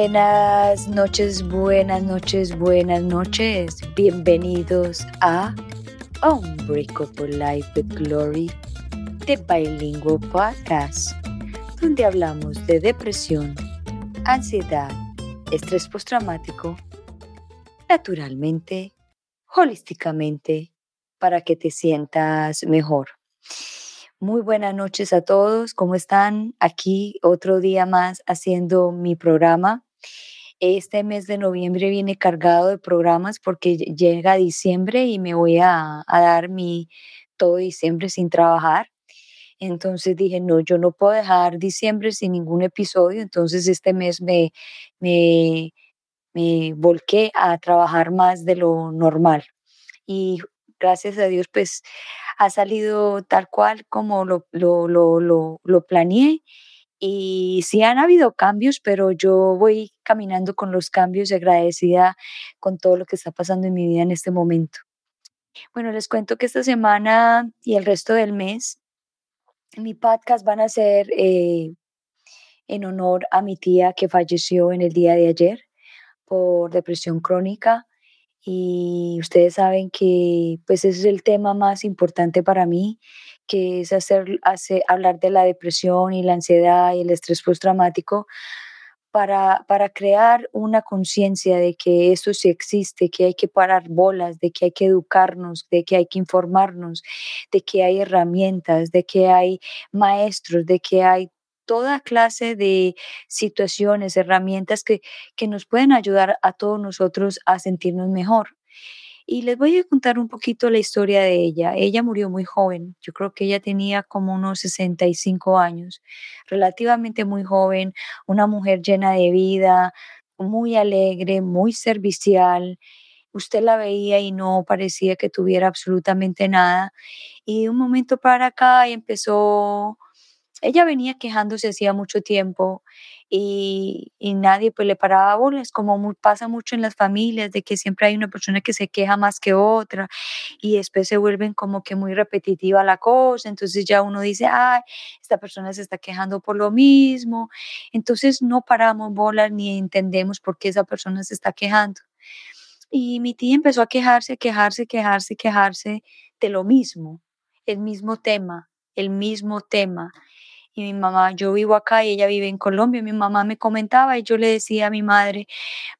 Buenas noches, buenas noches, buenas noches. Bienvenidos a Unbreakable Life with Glory de Bilingual Podcast, donde hablamos de depresión, ansiedad, estrés postraumático, naturalmente, holísticamente, para que te sientas mejor. Muy buenas noches a todos. ¿Cómo están? Aquí otro día más haciendo mi programa. Este mes de noviembre viene cargado de programas porque llega diciembre y me voy a, dar mi todo diciembre sin trabajar. Entonces dije, no, yo no puedo dejar diciembre sin ningún episodio. Entonces este mes me, me, me volqué a trabajar más de lo normal. Y gracias a Dios, pues ha salido tal cual como lo, lo, lo, lo, planeé. Y sí han habido cambios, pero yo voy caminando con los cambios y agradecida con todo lo que está pasando en mi vida en este momento. Bueno, les cuento que esta semana y el resto del mes, mi podcast van a ser eh, en honor a mi tía que falleció en el día de ayer por depresión crónica y ustedes saben que pues ese es el tema más importante para mí, que es hacer, hacer hablar de la depresión y la ansiedad y el estrés postraumático para, para crear una conciencia de que eso sí existe, que hay que parar bolas, de que hay que educarnos, de que hay que informarnos, de que hay herramientas, de que hay maestros, de que hay toda clase de situaciones, herramientas que, que nos pueden ayudar a todos nosotros a sentirnos mejor. Y les voy a contar un poquito la historia de ella. Ella murió muy joven, yo creo que ella tenía como unos 65 años, relativamente muy joven, una mujer llena de vida, muy alegre, muy servicial. Usted la veía y no parecía que tuviera absolutamente nada. Y de un momento para acá empezó ella venía quejándose hacía mucho tiempo y, nadie pues le paraba bolas, como pasa mucho en las familias, de que siempre hay una persona que se queja más que otra y después se vuelven como que muy repetitiva la cosa, entonces ya uno dice, ay, esta persona se está quejando por lo mismo, entonces no paramos bolas ni entendemos por qué esa persona se está quejando. Y mi tía empezó a quejarse, quejarse, quejarse, quejarse de lo mismo, el mismo tema, el mismo tema y mi mamá, yo vivo acá y ella vive en Colombia, mi mamá me comentaba y yo le decía a mi madre,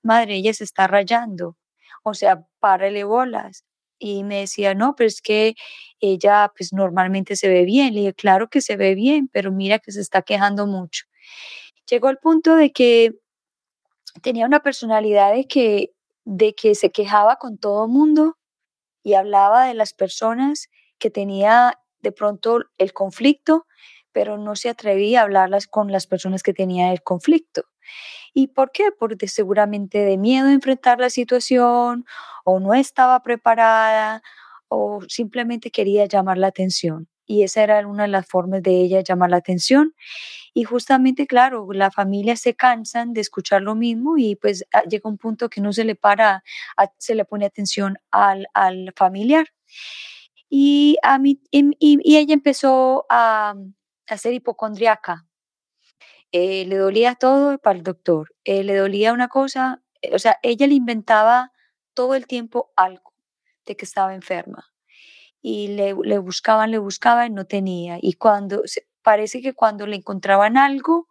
madre, ella se está rayando, o sea, párale bolas. Y me decía, no, pero es que ella pues normalmente se ve bien. Le dije, claro que se ve bien, pero mira que se está quejando mucho. Llegó al punto de que tenía una personalidad de que, de que se quejaba con todo mundo y hablaba de las personas que tenía de pronto el conflicto pero no se atrevía a hablarlas con las personas que tenían el conflicto. ¿Y por qué? Porque seguramente de miedo a enfrentar la situación o no estaba preparada o simplemente quería llamar la atención. Y esa era una de las formas de ella llamar la atención. Y justamente, claro, la familia se cansan de escuchar lo mismo y pues ah, llega un punto que no se le para, se le pone atención al, al familiar. Y, a mí, y ella empezó a, a ser hipocondriaca. Eh, le dolía todo para el doctor. Eh, le dolía una cosa, eh, o sea, ella le inventaba todo el tiempo algo de que estaba enferma. Y le, le buscaban, le buscaban, no tenía. Y cuando, parece que cuando le encontraban algo,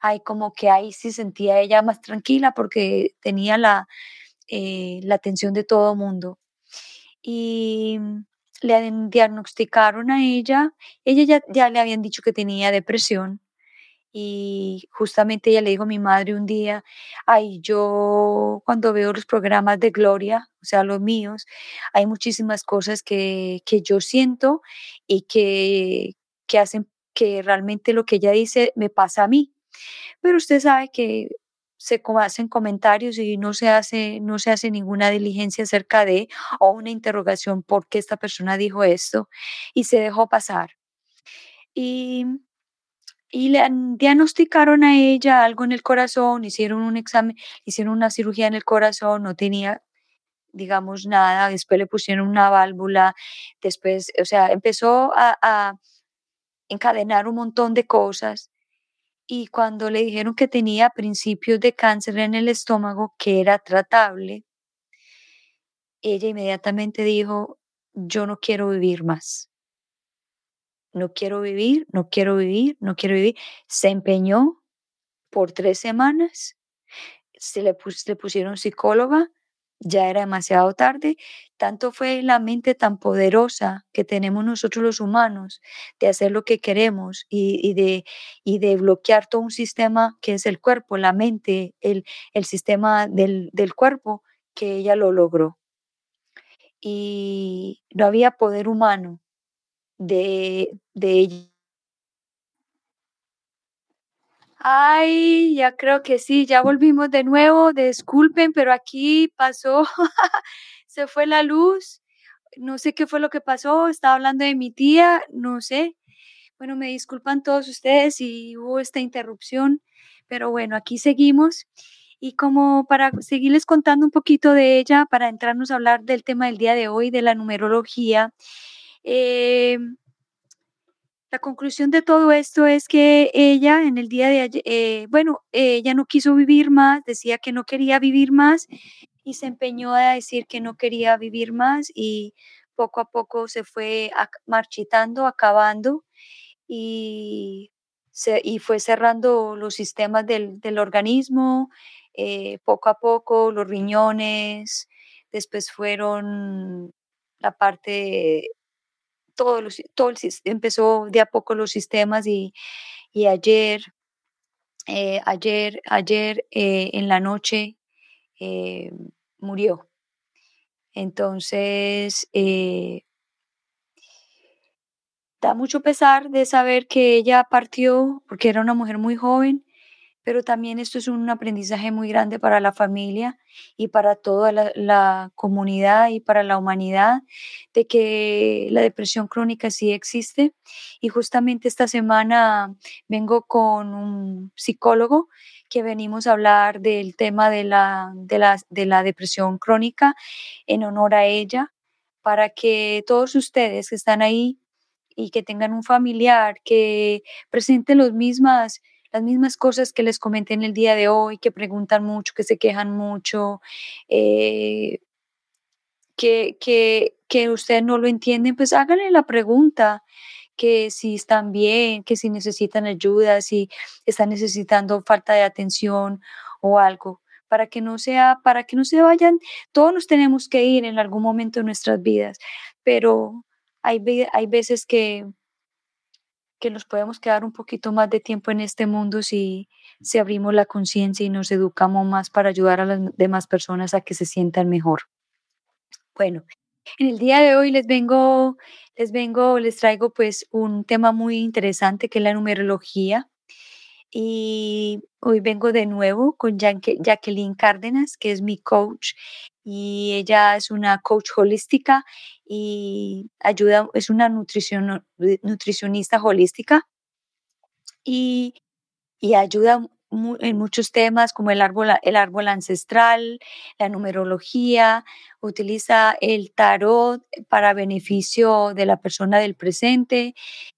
hay como que ahí sí sentía ella más tranquila porque tenía la, la atención de todo el mundo. Y le diagnosticaron a ella, ella ya, ya le habían dicho que tenía depresión y justamente ella le dijo a mi madre un día, ay, yo cuando veo los programas de Gloria, o sea, los míos, hay muchísimas cosas que, que yo siento y que, que hacen que realmente lo que ella dice me pasa a mí. Pero usted sabe que se hacen comentarios y no se hace, no se hace ninguna diligencia acerca de o una interrogación por qué esta persona dijo esto y se dejó pasar. Y, y le diagnosticaron a ella algo en el corazón, hicieron un examen, hicieron una cirugía en el corazón, no tenía digamos nada, después le pusieron una válvula, después, o sea, empezó a, a encadenar un montón de cosas y cuando le dijeron que tenía principios de cáncer en el estómago, que era tratable, ella inmediatamente dijo, yo no quiero vivir más. No quiero vivir, no quiero vivir, no quiero vivir. Se empeñó por tres semanas, se le, le pusieron psicóloga, ya era demasiado tarde. Tanto fue la mente tan poderosa que tenemos nosotros los humanos de hacer lo que queremos y, de, y de bloquear todo un sistema que es el cuerpo, la mente, el, el sistema del, del cuerpo, que ella lo logró. Y no había poder humano de, de ella Ay, ya creo que sí, ya volvimos de nuevo. Disculpen, pero aquí pasó, se fue la luz. No sé qué fue lo que pasó. Estaba hablando de mi tía, no sé. Bueno, me disculpan todos ustedes si hubo esta interrupción, pero bueno, aquí seguimos. Y como para seguirles contando un poquito de ella, para entrarnos a hablar del tema del día de hoy, de la numerología, eh, la conclusión de todo esto es que ella en el día de ayer, eh, bueno, ella no quiso vivir más, decía que no quería vivir más y se empeñó a decir que no quería vivir más y poco a poco se fue marchitando, acabando y, y fue cerrando los sistemas del, organismo, eh, poco a poco los riñones, después fueron la parte todo, todo el, empezó de a poco los sistemas y, ayer, eh, ayer, ayer eh, en la noche eh, murió. Entonces, da mucho pesar de saber que ella partió porque era una mujer muy joven pero también esto es un aprendizaje muy grande para la familia y para toda la, comunidad y para la humanidad de que la depresión crónica sí existe. Y justamente esta semana vengo con un psicólogo que venimos a hablar del tema de la, de la, de la depresión crónica en honor a ella, para que todos ustedes que están ahí y que tengan un familiar que presente los mismas las mismas cosas que les comenté en el día de hoy, que preguntan mucho, que se quejan mucho, eh, que, que, que ustedes no lo entienden, pues háganle la pregunta que si están bien, que si necesitan ayuda, si están necesitando falta de atención o algo, para que no sea, para que no se vayan, todos nos tenemos que ir en algún momento de nuestras vidas, pero hay, hay veces que que nos podemos quedar un poquito más de tiempo en este mundo si, si abrimos la conciencia y nos educamos más para ayudar a las demás personas a que se sientan mejor. Bueno, en el día de hoy les vengo, les vengo, les traigo pues un tema muy interesante que es la numerología. Y hoy vengo de nuevo con Jacqueline Cárdenas, que es mi coach, y ella es una coach holística y ayuda, es una nutricionista holística y, y ayuda en muchos temas como el árbol, el árbol ancestral, la numerología, utiliza el tarot para beneficio de la persona del presente,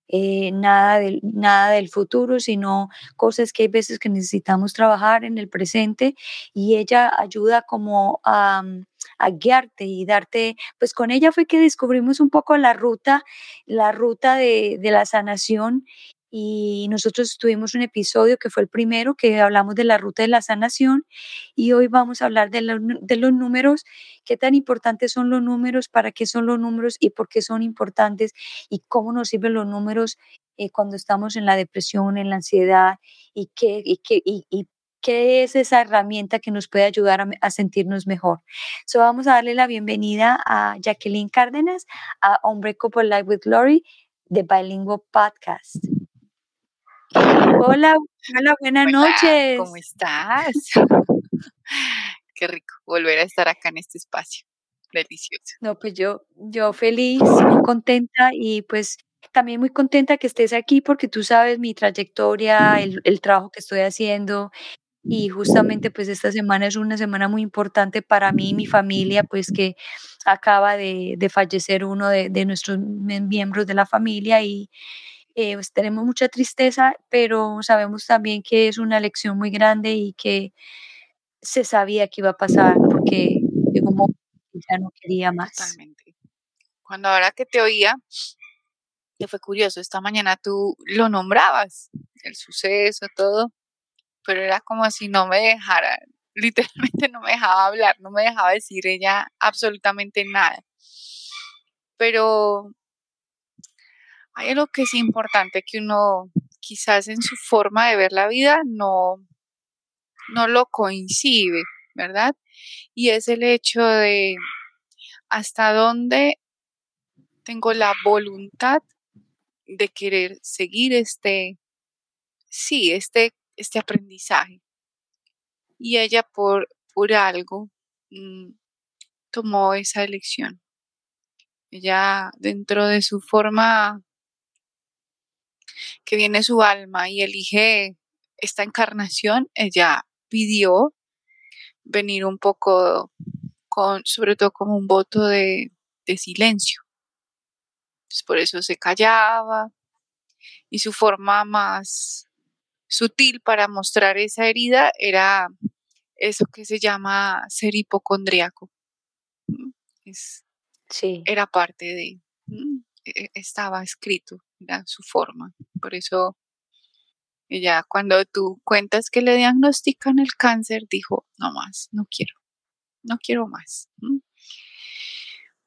eh, nada, del, nada del futuro, sino cosas que hay veces que necesitamos trabajar en el presente y ella ayuda como a, a guiarte y darte, pues con ella fue que descubrimos un poco la ruta, la ruta de, de la sanación y nosotros tuvimos un episodio que fue el primero que hablamos de la ruta de la sanación y hoy vamos a hablar de, de, los números, qué tan importantes son los números, para qué son los números y por qué son importantes y cómo nos sirven los números eh, cuando estamos en la depresión, en la ansiedad y qué, y qué, y, qué es esa herramienta que nos puede ayudar a, a sentirnos mejor. So vamos a darle la bienvenida a Jacqueline Cárdenas, a Hombre Couple Life with Glory, de Bilingual Podcast. Hola, hola, buenas noches. ¿Cómo estás? Qué rico volver a estar acá en este espacio. Delicioso. No, pues yo, yo feliz, muy contenta y pues también muy contenta que estés aquí porque tú sabes mi trayectoria, el, el trabajo que estoy haciendo y justamente pues esta semana es una semana muy importante para mí y mi familia, pues que acaba de, de fallecer uno de, de, nuestros miembros de la familia y, eh, pues, tenemos mucha tristeza, pero sabemos también que es una lección muy grande y que se sabía que iba a pasar porque que ya no quería más. Totalmente. Cuando ahora que te oía, que fue curioso, esta mañana tú lo nombrabas, el suceso, todo, pero era como si no me dejara, literalmente no me dejaba hablar, no me dejaba decir ella absolutamente nada. Pero hay algo que es importante que uno quizás en su forma de ver la vida no, no lo coincide, ¿verdad? Y es el hecho de hasta dónde tengo la voluntad de querer seguir este, sí, este, este aprendizaje. Y ella por, por algo mm, tomó esa elección. Ella dentro de su forma que viene su alma y elige esta encarnación, ella pidió venir un poco con, sobre todo como un voto de, de silencio. Entonces por eso se callaba y su forma más sutil para mostrar esa herida era eso que se llama ser hipocondriaco. Es, Sí, era parte de, e- estaba escrito, era su forma. Por eso ella cuando tú cuentas que le diagnostican el cáncer, dijo, no más, no quiero, no quiero más.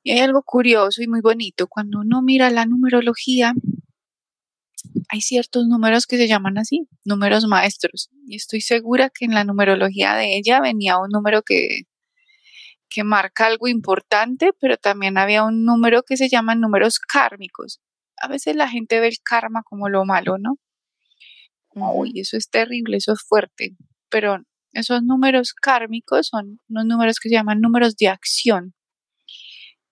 Y hay algo curioso y muy bonito, cuando uno mira la numerología, hay ciertos números que se llaman así, números maestros. Y estoy segura que en la numerología de ella venía un número que, que marca algo importante, pero también había un número que se llaman números kármicos. A veces la gente ve el karma como lo malo, ¿no? Uy, eso es terrible, eso es fuerte. Pero esos números kármicos son unos números que se llaman números de acción.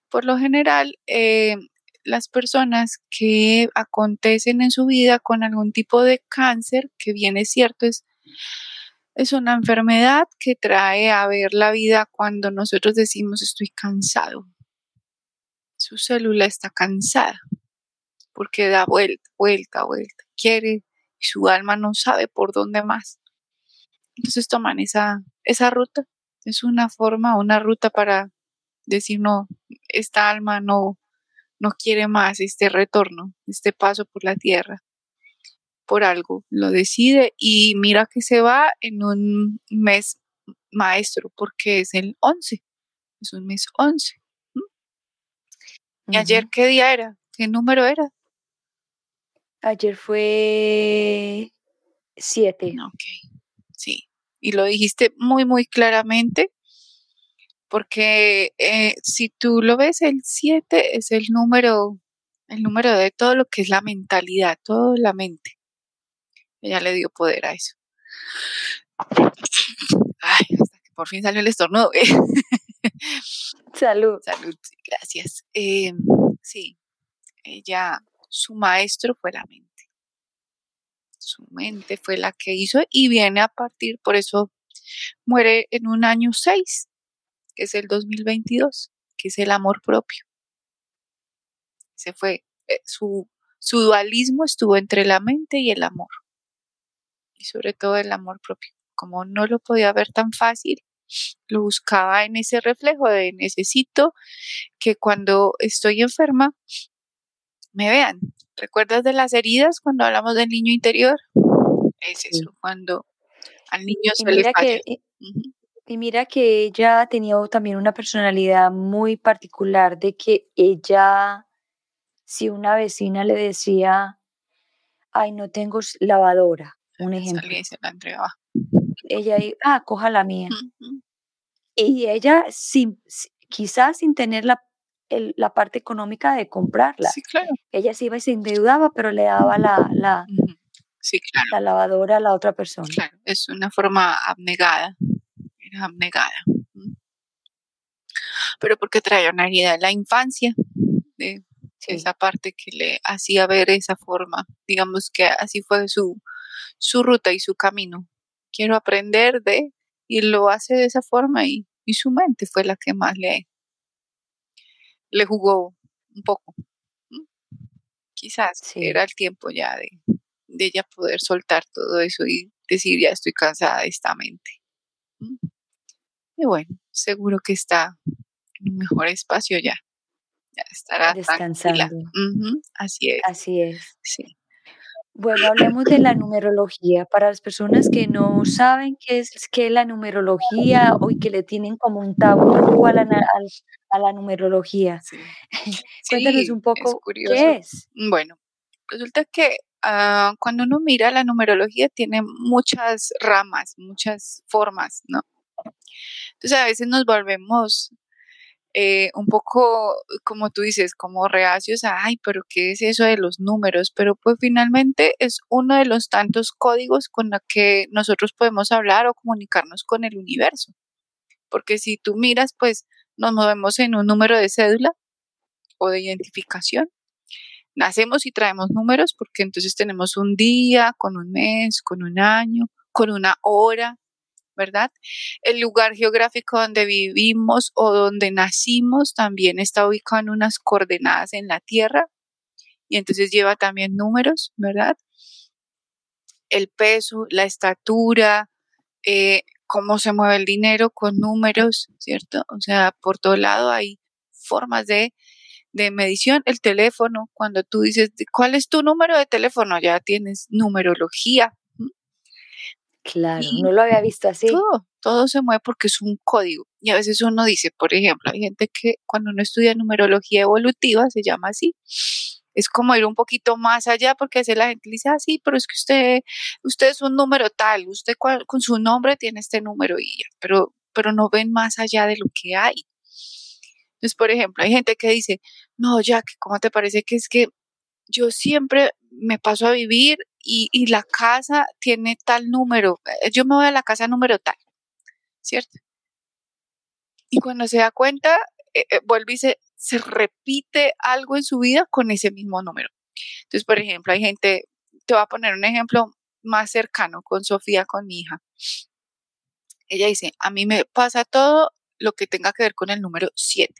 Por lo general, eh, las personas que acontecen en su vida con algún tipo de cáncer, que bien es cierto, es, es una enfermedad que trae a ver la vida cuando nosotros decimos estoy cansado. Su célula está cansada porque da vuelta, vuelta, vuelta, quiere y su alma no sabe por dónde más. Entonces toman esa, esa ruta. Es una forma, una ruta para decir, no, esta alma no, no quiere más este retorno, este paso por la tierra. Por algo lo decide y mira que se va en un mes maestro porque es el 11, es un mes 11. ¿Y ayer qué día era? ¿Qué número era? Ayer fue siete. Ok, sí. Y lo dijiste muy, muy claramente, porque eh, si tú lo ves, el 7 es el número, el número de todo lo que es la mentalidad, toda la mente. Ella le dio poder a eso. Ay, hasta que por fin salió el estornudo. Salud. Salud, sí, gracias. Eh, sí, ella, su maestro fue la mente. Su mente fue la que hizo y viene a partir, por eso muere en un año 6, que es el 2022, que es el amor propio. Se fue, eh, su, su dualismo estuvo entre la mente y el amor. Y sobre todo el amor propio. Como no lo podía ver tan fácil, lo buscaba en ese reflejo de necesito que cuando estoy enferma me vean. ¿Recuerdas de las heridas cuando hablamos del niño interior? Es eso, Sí. cuando al niño se le falla. que, y, mira que ella tenía también una personalidad muy particular de que ella, si una vecina le decía, ay, no tengo lavadora, un ejemplo, y se la entregaba. ella, ah, coja la mía. Y ella, sin, si- quizás sin tener la, el- la parte económica de comprarla, Sí, claro. ella se iba y se endeudaba, pero le daba la, la, Ujú. Sí, claro, la lavadora a la otra persona. claro. Es una forma abnegada. Era abnegada. Pero porque traía una herida de la infancia, de Sí, esa parte que le hacía ver esa forma. Digamos que así fue su, su ruta y su camino. Quiero aprender de, y lo hace de esa forma y, y su mente fue la que más le, le jugó un poco. quizás era el tiempo ya de, de ella poder soltar todo eso y decir, ya estoy cansada de esta mente. Y bueno, seguro que está en un mejor espacio ya. Ya estará descansando. Así es. Así es. Sí. Bueno, hablemos de la numerología. Para las personas que no saben qué es, qué es la numerología o que le tienen como un tabú a la, a, la numerología. Cuéntanos un poco qué es. Bueno, resulta que ah, cuando uno mira la numerología tiene muchas ramas, muchas formas, ¿no? Entonces a veces nos volvemos eh, un poco, como tú dices, como reacios ay, pero ¿qué es eso de los números? Pero pues finalmente es uno de los tantos códigos con los que nosotros podemos hablar o comunicarnos con el universo. Porque si tú miras, pues nos movemos en un número de cédula o de identificación. Nacemos y traemos números porque entonces tenemos un día, con un mes, con un año, con una hora, ¿verdad? El lugar geográfico donde vivimos o donde nacimos también está ubicado en unas coordenadas en la Tierra y entonces lleva también números, ¿verdad? El peso, la estatura, eh, cómo se mueve el dinero con números, ¿cierto? O sea, por todo lado hay formas de, de medición. El teléfono, cuando tú dices, ¿cuál es tu número de teléfono? Ya tienes numerología, Claro, no lo había visto así. Todo, todo se mueve porque es un código. Y a veces uno dice, por ejemplo, hay gente que cuando uno estudia numerología evolutiva, se llama así, es como ir un poquito más allá porque a veces la gente dice, ah, sí, pero es que usted, usted es un número tal, usted con su nombre tiene este número y ya, pero, pero no ven más allá de lo que hay. Entonces, por ejemplo, hay gente que dice, no, Jack, ¿cómo te parece que es que yo siempre me paso a vivir y, la casa tiene tal número, eh, yo me voy a la casa número tal, ¿cierto? Y cuando se da cuenta, eh, eh, vuelve y se, se repite algo en su vida con ese mismo número. Entonces, por ejemplo, hay gente, te voy a poner un ejemplo más cercano con Sofía, con mi hija. Ella dice, a mí me pasa todo lo que tenga que ver con el número 7.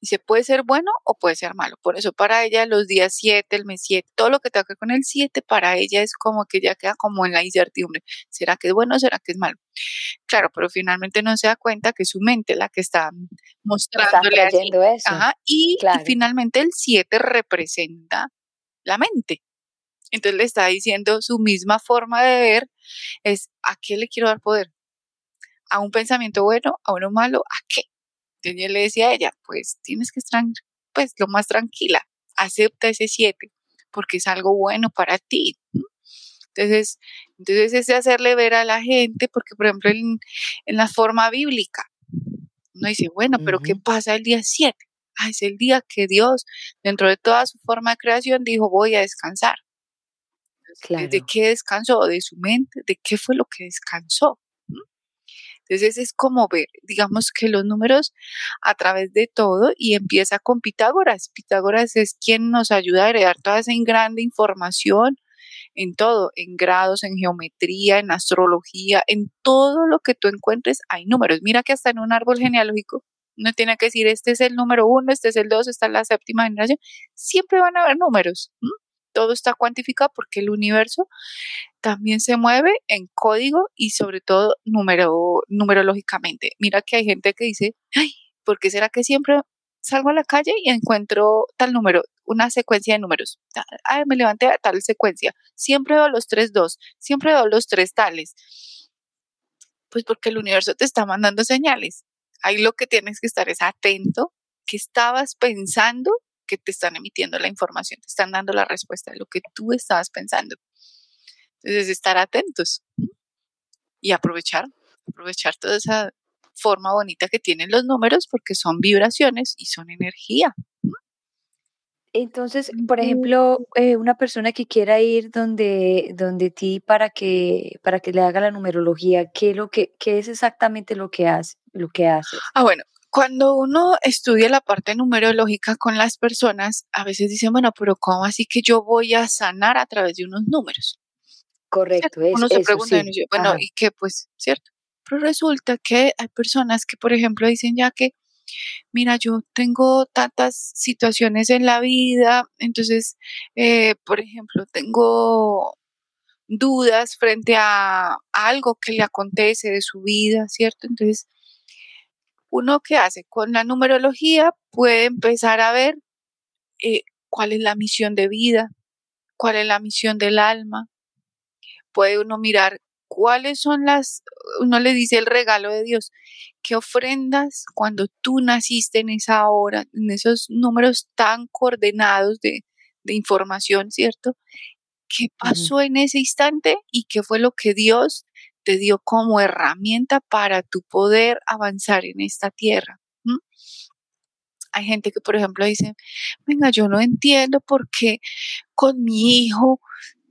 Dice, puede ser bueno o puede ser malo. Por eso para ella los días 7, el mes 7, todo lo que tenga que ver con el 7, para ella es como que ya queda como en la incertidumbre. ¿Será que es bueno o será que es malo? Claro, pero finalmente no se da cuenta que su mente la que está mostrándole eso. y, y finalmente el 7 representa la mente. Entonces le está diciendo su misma forma de ver es ¿a qué le quiero dar poder? ¿A un pensamiento bueno? ¿A uno malo? ¿A qué? Entonces yo le decía a ella, pues tienes que estar pues lo más tranquila, acepta ese 7 porque es algo bueno para ti. Entonces, entonces es hacerle ver a la gente, porque por ejemplo en, la forma bíblica, uno dice, bueno, pero ¿qué pasa el día 7? Ah, es el día que Dios, dentro de toda su forma de creación, dijo, voy a descansar. ¿De qué descansó? ¿De su mente? ¿De qué fue lo que descansó? Entonces es como ver, digamos que los números a través de todo y empieza con Pitágoras. Pitágoras es quien nos ayuda a heredar toda esa grande información en todo, en grados, en geometría, en astrología, en todo lo que tú encuentres hay números. Mira que hasta en un árbol genealógico no tiene que decir este es el número uno, este es el dos, esta es la séptima generación. Siempre van a haber números todo está cuantificado porque el universo también se mueve en código y sobre todo número, numerológicamente. Mira que hay gente que dice, ay, ¿por qué será que siempre salgo a la calle y encuentro tal número, una secuencia de números? Ay, me levanté a tal secuencia. Siempre veo los tres dos, siempre veo los tres tales. Pues porque el universo te está mandando señales. Ahí lo que tienes que estar es atento, que estabas pensando que te están emitiendo la información, te están dando la respuesta de lo que tú estabas pensando. Entonces, estar atentos y aprovechar, aprovechar toda esa forma bonita que tienen los números porque son vibraciones y son energía. Entonces, por ejemplo, eh, una persona que quiera ir donde, donde ti para que, para que le haga la numerología, ¿qué, lo que, qué es exactamente lo que, hace, lo que haces? Ah, bueno, cuando uno estudia la parte numerológica con las personas, a veces dicen, bueno, pero ¿cómo así que yo voy a sanar a través de unos números? Correcto, es, uno se pregunta, bueno, ¿y qué? Pues, ¿cierto? Pero resulta que hay personas que, por ejemplo, dicen ya que mira, yo tengo tantas situaciones en la vida, entonces, eh, por ejemplo, tengo dudas frente a algo que le acontece de su vida, ¿cierto? Entonces, uno que hace con la numerología puede empezar a ver eh, cuál es la misión de vida, cuál es la misión del alma. Puede uno mirar cuáles son las, uno le dice el regalo de Dios, qué ofrendas cuando tú naciste en esa hora, en esos números tan coordenados de, de información, ¿cierto? ¿Qué pasó en ese instante y qué fue lo que Dios te dio como herramienta para tu poder avanzar en esta tierra? Hay gente que, por ejemplo, dice, venga, yo no entiendo por qué con mi hijo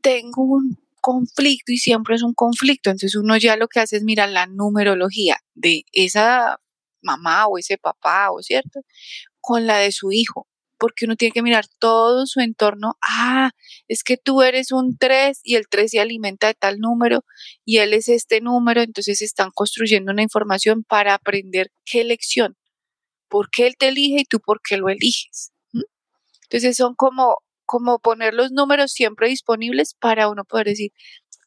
tengo un conflicto y siempre es un conflicto. Entonces uno ya lo que hace es mirar la numerología de esa mamá o ese papá, ¿o cierto? Con la de su hijo, porque uno tiene que mirar todo su entorno. Ah, es que tú eres un 3 y el 3 se alimenta de tal número y él es este número, entonces están construyendo una información para aprender qué lección, por qué él te elige y tú por qué lo eliges. Entonces son como como poner los números siempre disponibles para uno poder decir,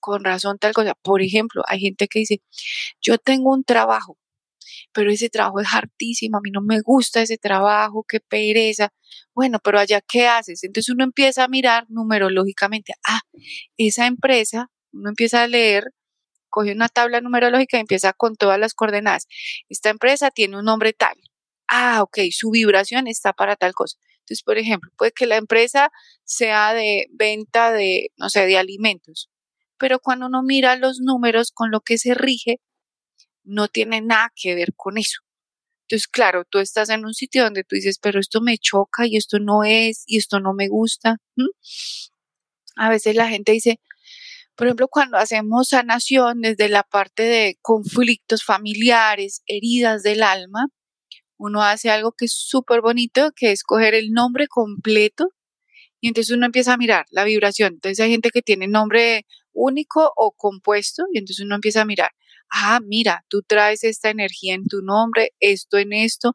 con razón tal cosa. Por ejemplo, hay gente que dice, yo tengo un trabajo, pero ese trabajo es hartísimo, a mí no me gusta ese trabajo, qué pereza. Bueno, pero allá, ¿qué haces? Entonces uno empieza a mirar numerológicamente, ah, esa empresa, uno empieza a leer, coge una tabla numerológica y empieza con todas las coordenadas. Esta empresa tiene un nombre tal. Ah, ok, su vibración está para tal cosa. Entonces, por ejemplo, puede que la empresa sea de venta de, no sé, de alimentos, pero cuando uno mira los números con lo que se rige, no tiene nada que ver con eso. Entonces, claro, tú estás en un sitio donde tú dices, pero esto me choca y esto no es y esto no me gusta. A veces la gente dice, por ejemplo, cuando hacemos sanación desde la parte de conflictos familiares, heridas del alma, uno hace algo que es súper bonito, que es coger el nombre completo y entonces uno empieza a mirar la vibración. Entonces hay gente que tiene nombre único o compuesto y entonces uno empieza a mirar, ah, mira, tú traes esta energía en tu nombre, esto en esto,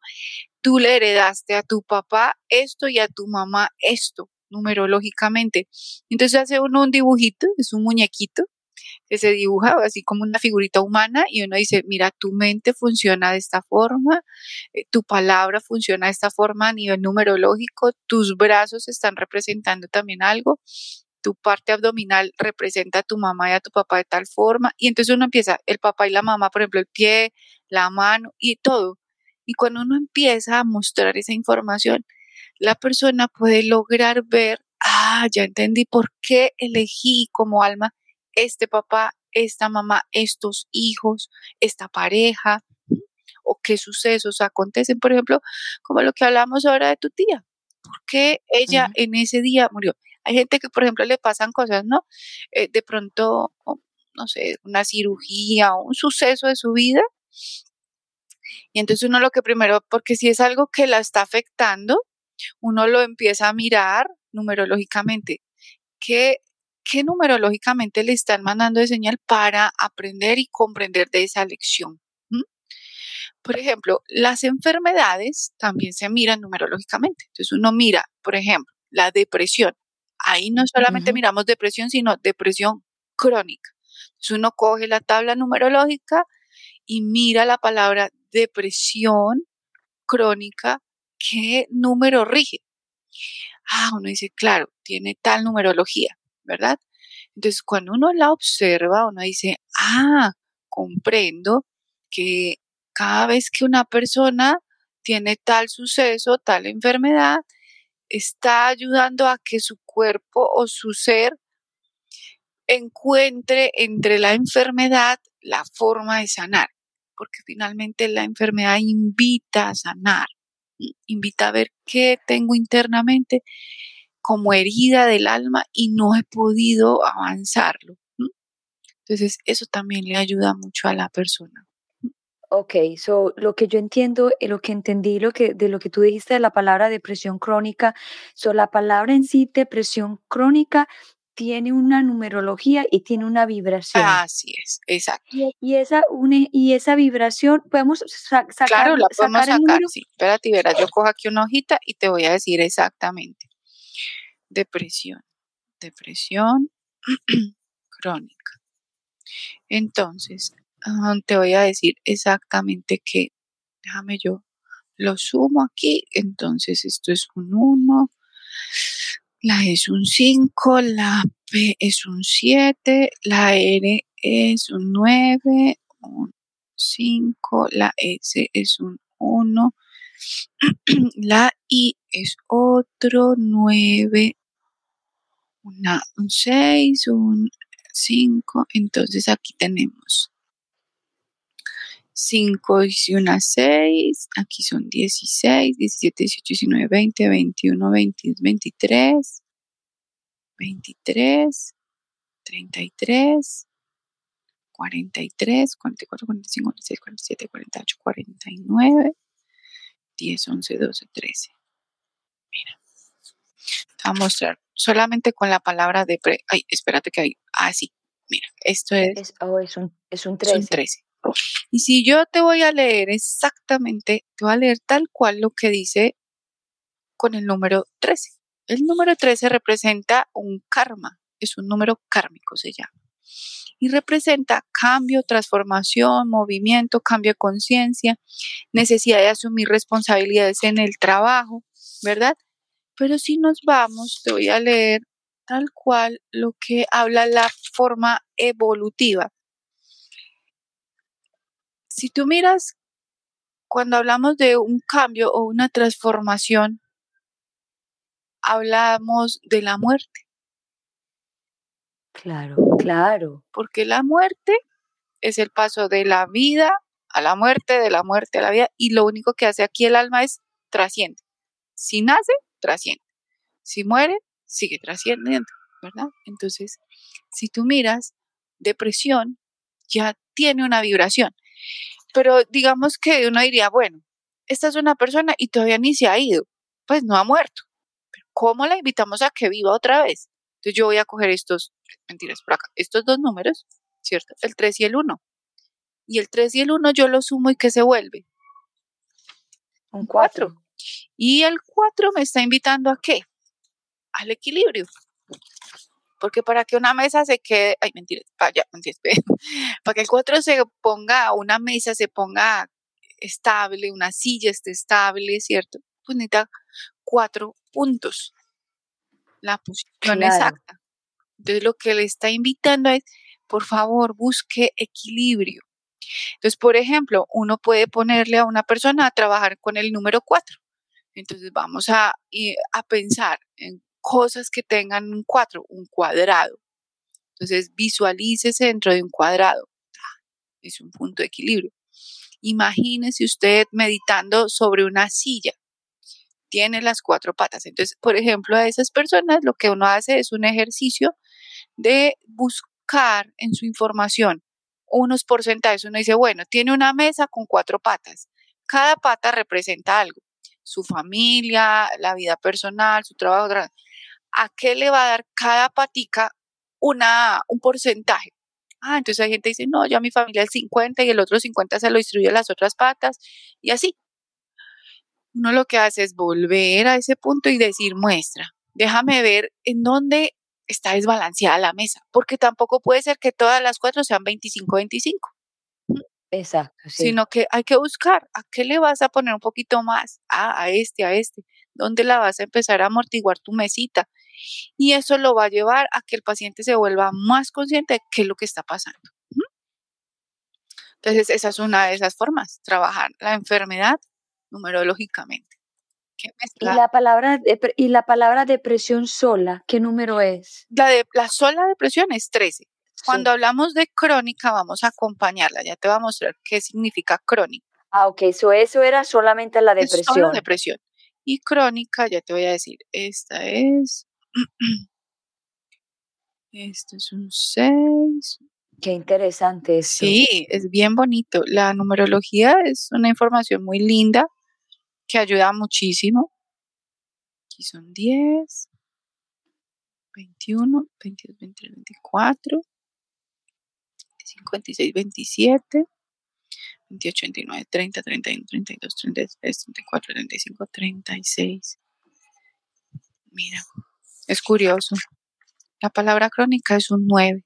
tú le heredaste a tu papá esto y a tu mamá esto, numerológicamente. Entonces hace uno un dibujito, es un muñequito, que se dibuja así como una figurita humana y uno dice, mira, tu mente funciona de esta forma, eh, tu palabra funciona de esta forma a nivel numerológico, tus brazos están representando también algo, tu parte abdominal representa a tu mamá y a tu papá de tal forma y entonces uno empieza, el papá y la mamá, por ejemplo, el pie, la mano y todo. Y cuando uno empieza a mostrar esa información, la persona puede lograr ver, ah, ya entendí por qué elegí como alma este papá, esta mamá, estos hijos, esta pareja, o qué sucesos acontecen, por ejemplo, como lo que hablamos ahora de tu tía. ¿Por qué ella en ese día murió? Hay gente que, por ejemplo, le pasan cosas, ¿no? Eh, de pronto, no sé, una cirugía o un suceso de su vida. Y entonces uno lo que primero, porque si es algo que la está afectando, uno lo empieza a mirar numerológicamente. ¿Qué qué numerológicamente le están mandando de señal para aprender y comprender de esa lección. Por ejemplo, las enfermedades también se miran numerológicamente. Entonces uno mira, por ejemplo, la depresión. Ahí no solamente miramos depresión, sino depresión crónica. Entonces uno coge la tabla numerológica y mira la palabra depresión crónica, ¿qué número rige? Ah, uno dice, claro, tiene tal numerología. ¿verdad? Entonces, cuando uno la observa, uno dice, ah, comprendo que cada vez que una persona tiene tal suceso, tal enfermedad, está ayudando a que su cuerpo o su ser encuentre entre la enfermedad la forma de sanar, porque finalmente la enfermedad invita a sanar, invita a ver qué tengo internamente como herida del alma y no he podido avanzarlo. Entonces, eso también le ayuda mucho a la persona. Ok, so lo que yo entiendo, eh, lo que entendí lo que, de lo que tú dijiste de la palabra depresión crónica, so la palabra en sí, depresión crónica, tiene una numerología y tiene una vibración. Así es, exacto. Y, esa, y esa vibración, podemos sacar, claro, la podemos sacar, sacar, sí. Espérate, verás, yo cojo aquí una hojita y te voy a decir exactamente. Depresión, depresión crónica. Entonces, te voy a decir exactamente que, déjame yo, lo sumo aquí, entonces esto es un 1, la E es un 5, la P es un 7, la R es un 9, un 5, la S es un 1, la I es otro 9, una, un 6, un 5, entonces aquí tenemos 5 y una 6, aquí son 16, 17, 18, 19, 20, 21, 22, 23, 23, 33, 43, 44, 45, 46, 47, 48, 49, 10, 11, 12, 13. Mira, te voy a mostrar solamente con la palabra de pre. Ay, espérate que hay. Ah, sí. Mira, esto es. Es, oh, es, un, es un 13. Es un 13. Y si yo te voy a leer exactamente, te voy a leer tal cual lo que dice con el número 13. El número 13 representa un karma, es un número kármico se llama. Y representa cambio, transformación, movimiento, cambio de conciencia, necesidad de asumir responsabilidades en el trabajo, ¿verdad? Pero si nos vamos, te voy a leer tal cual lo que habla la forma evolutiva si tú miras, cuando hablamos de un cambio o una transformación, hablamos de la muerte. Claro, claro. Porque la muerte es el paso de la vida a la muerte, de la muerte a la vida, y lo único que hace aquí el alma es trasciende. Si nace, trasciende. Si muere, sigue trascendiendo, ¿verdad? Entonces, si tú miras, depresión ya tiene una vibración. Pero digamos que uno diría, bueno, esta es una persona y todavía ni se ha ido, pues no ha muerto. Pero ¿cómo la invitamos a que viva otra vez? Entonces yo voy a coger estos, mentiras por acá, estos dos números, ¿cierto? El 3 y el 1. Y el 3 y el 1 yo lo sumo y ¿qué se vuelve? Un 4. Y el 4 me está invitando a qué? Al equilibrio. Porque para que una mesa se quede, ay, mentira, vaya, mentira, para que el cuatro se ponga, una mesa se ponga estable, una silla esté estable, ¿cierto? Pues necesita cuatro puntos. La posición exacta. Entonces lo que le está invitando es, por favor, busque equilibrio. Entonces, por ejemplo, uno puede ponerle a una persona a trabajar con el número cuatro. Entonces vamos a, a pensar en cosas que tengan un cuatro, un cuadrado. Entonces, visualícese dentro de un cuadrado. Es un punto de equilibrio. Imagínese usted meditando sobre una silla. Tiene las cuatro patas. Entonces, por ejemplo, a esas personas lo que uno hace es un ejercicio de buscar en su información unos porcentajes. Uno dice, bueno, tiene una mesa con cuatro patas. Cada pata representa algo. Su familia, la vida personal, su trabajo a qué le va a dar cada patica una, un porcentaje. Ah, entonces hay gente que dice, no, yo a mi familia el 50 y el otro 50 se lo distribuye a las otras patas y así. Uno lo que hace es volver a ese punto y decir, muestra, déjame ver en dónde está desbalanceada la mesa, porque tampoco puede ser que todas las cuatro sean 25-25. Exacto. Sí. Sino que hay que buscar a qué le vas a poner un poquito más, ah, a este, a este, dónde la vas a empezar a amortiguar tu mesita, y eso lo va a llevar a que el paciente se vuelva más consciente de qué es lo que está pasando. Entonces, esa es una de esas formas, trabajar la enfermedad numerológicamente. ¿Y la, palabra, ¿Y la palabra depresión sola, qué número es? La, de, la sola depresión es 13. Cuando hablamos de crónica, vamos a acompañarla. Ya te voy a mostrar qué significa crónica. Ah, ok, eso era solamente la depresión. Es depresión. Y crónica, ya te voy a decir, esta es este es un 6. Qué interesante Sí, es bien bonito. La numerología es una información muy linda que ayuda muchísimo. Aquí son 10, 21, 22, 23, 24, 56, 27, 28, 29, 30, 31, 32, 33, 34, 35, 36. Mira, es curioso. La palabra crónica es un 9.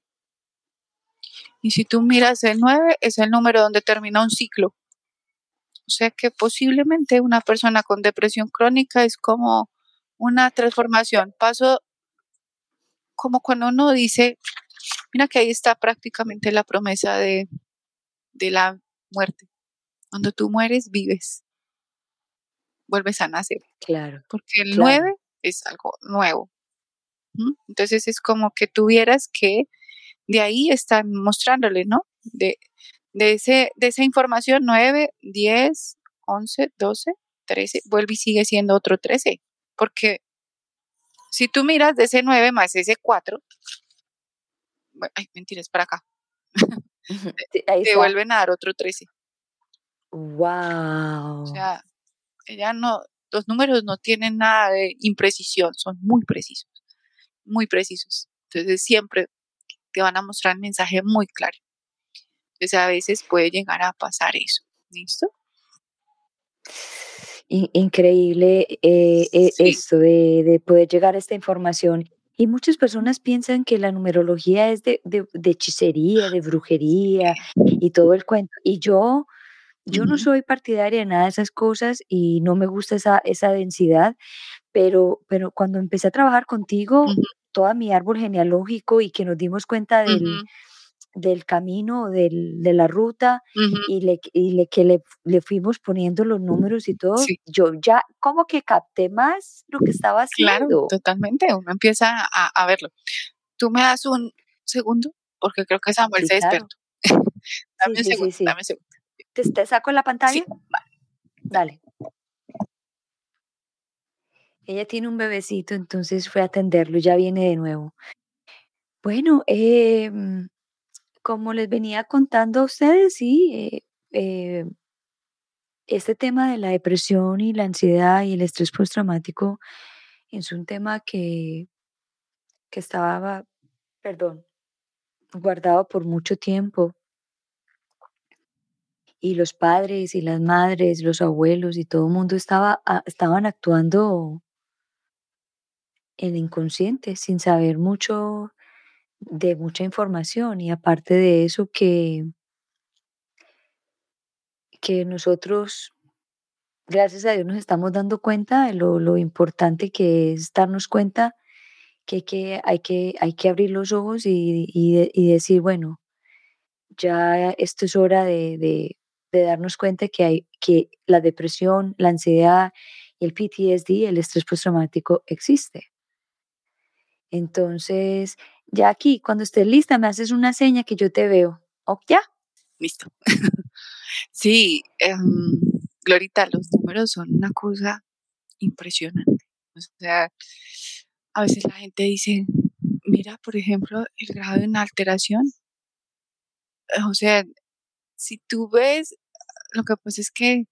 Y si tú miras el 9, es el número donde termina un ciclo. O sea que posiblemente una persona con depresión crónica es como una transformación. Paso como cuando uno dice, mira que ahí está prácticamente la promesa de, de la muerte. Cuando tú mueres, vives. Vuelves a nacer. Claro. Porque el claro. 9 es algo nuevo. Entonces es como que tuvieras que, de ahí están mostrándole, ¿no? De, de, ese, de esa información 9, 10, 11, 12, 13, vuelve y sigue siendo otro 13. Porque si tú miras de ese 9 más ese 4, bueno, ay, mentira, es para acá, Sí, te vuelven a dar otro 13. Wow. O sea, ella no, los números no tienen nada de imprecisión, son muy precisos, muy precisos. Entonces siempre te van a mostrar el mensaje muy claro. Entonces a veces puede llegar a pasar eso. ¿Listo? In- increíble eh, eh, Sí. esto de, de poder llegar a esta información. Y muchas personas piensan que la numerología es de, de- de hechicería, de brujería y todo el cuento. Y yo, yo no soy partidaria de nada de esas cosas y no me gusta esa, esa densidad, pero, pero cuando empecé a trabajar contigo, toda mi árbol genealógico y que nos dimos cuenta del, del camino, del, de la ruta y, le, y le, que le, le fuimos poniendo los números y todo, Sí, yo ya como que capté más lo que estaba claro, haciendo. totalmente. Uno empieza a, a verlo. Tú me das un segundo, porque creo que Samuel Sí, se claro. despertó. Sí, Dame un sí, sí, segundo, sí. dame un segundo. ¿Te, te saco la Sí, pantalla? va. Dale. Ella tiene un bebecito, entonces fue a atenderlo, ya viene de nuevo. Bueno, em, como les venía contando a ustedes, sí, eh, eh, este tema de la depresión y la ansiedad y el estrés postraumático es un tema que, que estaba, perdón, guardado por mucho tiempo. Y los padres y las madres, los abuelos y todo el mundo estaba, a- estaban actuando en inconsciente, sin saber mucho de mucha información. Y aparte de eso, que, que nosotros, gracias a Dios, nos estamos dando cuenta de lo, lo importante que es darnos cuenta que hay que, hay que, hay que abrir los ojos y, y de- y decir, bueno, ya esto es hora de, de- de darnos cuenta que, hay, que la depresión, la ansiedad y el PTSD, el estrés postraumático, existe. Entonces, ya aquí, cuando estés lista, me haces una seña que yo te veo. ¿Ok? ¿Ya? Listo. Sí, em, Glorita, los números son una cosa impresionante. O sea, a veces la gente dice, mira, por ejemplo, el grado de una alteración. Eh, O sea, si tú ves, lo que pasa es que,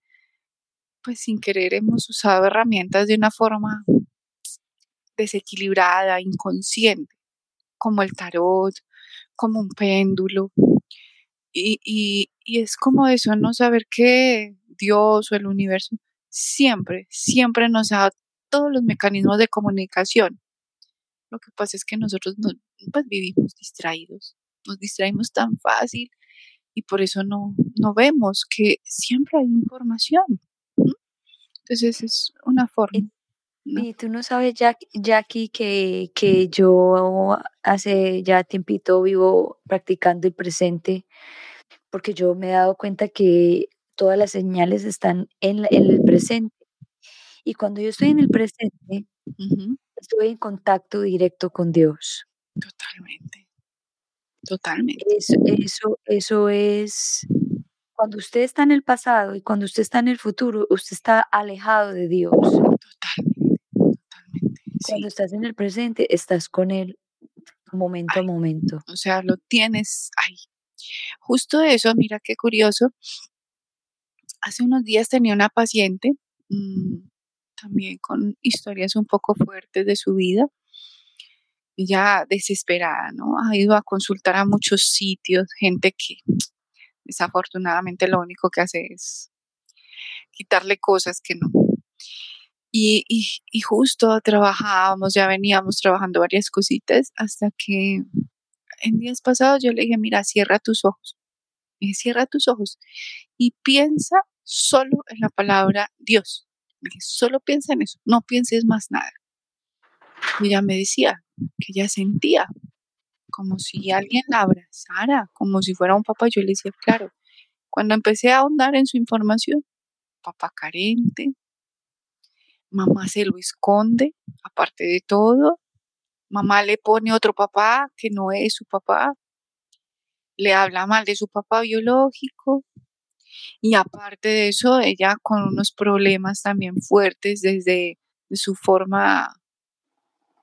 pues sin querer hemos usado herramientas de una forma desequilibrada, inconsciente, como el tarot, como un péndulo. Y, y, es como eso, no saber que Dios o el universo siempre, siempre nos da todos los mecanismos de comunicación. Lo que pasa es que nosotros no, pues vivimos distraídos, nos distraímos tan fácil y por eso no, no vemos que siempre hay información. Entonces es una forma. Y, ¿no? y tú no sabes, Jack, Jackie, que, que yo hace ya tiempito vivo practicando el presente, porque yo me he dado cuenta que todas las señales están en, la- en el presente. Y cuando yo estoy en el presente, estoy en contacto directo con Dios. Totalmente, totalmente. Eso, eso, eso es, cuando usted está en el pasado y cuando usted está en el futuro, usted está alejado de Dios. Totalmente, Sí, Cuando estás en el presente, estás con Él momento a momento. o sea, lo tienes ahí. Justo eso, mira qué curioso. Hace unos días tenía una paciente mm, también con historias un poco fuertes de su vida ya desesperada, ¿no? Ha ido a consultar a muchos sitios, gente que desafortunadamente lo único que hace es quitarle cosas que no. Y, justo trabajábamos, ya veníamos trabajando varias cositas hasta que en días pasados yo le dije, mira, cierra tus ojos. Y cierra tus ojos y piensa solo en la palabra Dios. solo piensa en eso, no pienses más nada. Y ella me decía que ella sentía como si alguien la abrazara, como si fuera un papá. Yo le decía, claro, cuando empecé a ahondar en su información, papá carente, mamá se lo esconde, aparte de todo, mamá le pone otro papá que no es su papá, le habla mal de su papá biológico, y aparte de eso, ella con unos problemas también fuertes desde su forma,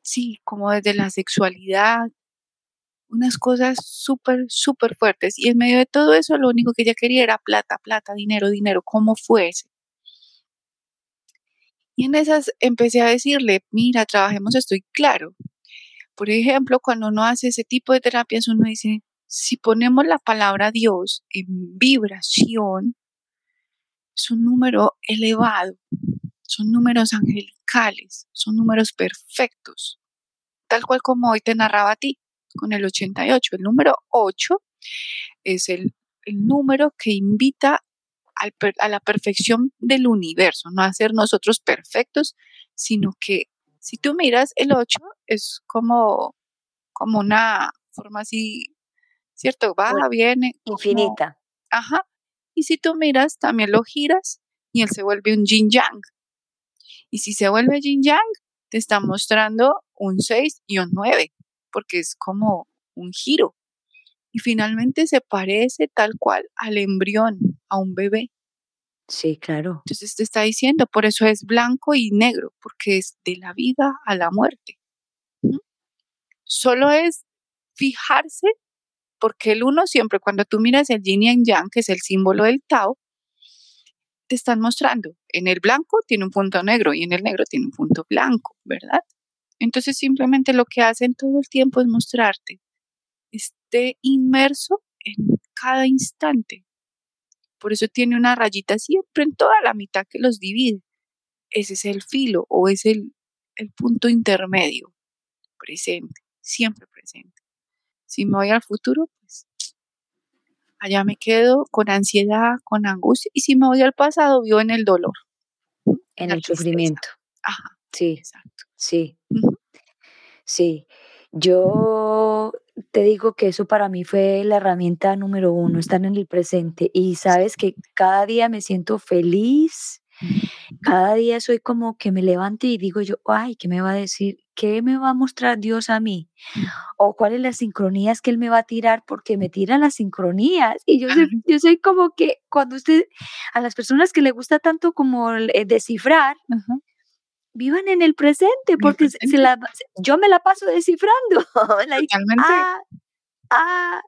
sí, como desde la sexualidad, unas cosas súper, súper fuertes. Y en medio de todo eso, lo único que ella quería era plata, plata, dinero, dinero, como fuese. Y en esas empecé a decirle, mira, trabajemos, estoy claro. Por ejemplo, cuando uno hace ese tipo de terapias, uno dice, si ponemos la palabra Dios en vibración, es un número elevado, son números angelicales, son números perfectos, tal cual como hoy te narraba a ti con el 88. El número 8 es el, número que invita a la perfección del universo, no a ser nosotros perfectos, sino que si tú miras el 8 es como, como una forma así, ¿cierto? Baja, viene. Infinita. ajá. Y si tú miras, también lo giras y él se vuelve un yin yang. Y si se vuelve yin yang, te está mostrando un 6 y un 9 porque es como un giro. Y finalmente se parece tal cual al embrión, a un bebé. Sí, claro. Entonces te está diciendo, por eso es blanco y negro, porque es de la vida a la muerte. Solo es fijarse, porque el uno siempre, cuando tú miras el yin y yang, que es el símbolo del Tao, te están mostrando, en el blanco tiene un punto negro y en el negro tiene un punto blanco, ¿verdad? Entonces simplemente lo que hacen todo el tiempo es mostrarte. Esté inmerso en cada instante. Por eso tiene una rayita siempre en toda la mitad que los divide. Ese es el filo o es el, el punto intermedio. Presente, siempre presente. Si me voy al futuro, pues allá me quedo con ansiedad, con angustia. Y si me voy al pasado, vivo en el dolor. En el sufrimiento. Ajá. Sí, exacto. Sí. Sí. Yo te digo que eso para mí fue la herramienta número uno, estar en el presente. Y sabes que cada día me siento feliz, cada día soy como que me levanto y digo yo, ay, ¿qué me va a decir? ¿Qué me va a mostrar Dios a mí? O cuáles las sincronías que Él me va a tirar, porque me tiran las sincronías. Y yo soy, yo soy como que cuando usted, a las personas que le gusta tanto como eh, descifrar, vivan en el presente, porque Se la, yo me la paso descifrando. ah, ah,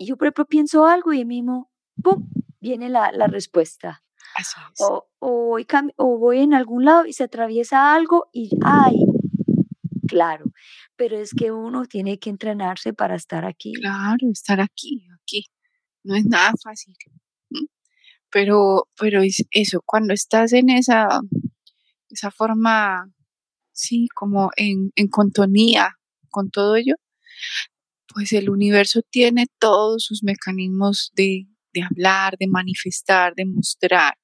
yo por ejemplo pienso algo y mismo, ¡pum!, viene la, la respuesta. Así es. O, o, o, voy en algún lado y se atraviesa algo y, ay, claro, pero es que uno tiene que entrenarse para estar aquí. Claro, estar aquí, aquí. No es nada fácil. Pero, pero es eso, cuando estás en esa esa forma, sí, como en, en contonía con todo ello, pues el universo tiene todos sus mecanismos de, de hablar, de manifestar, de mostrar,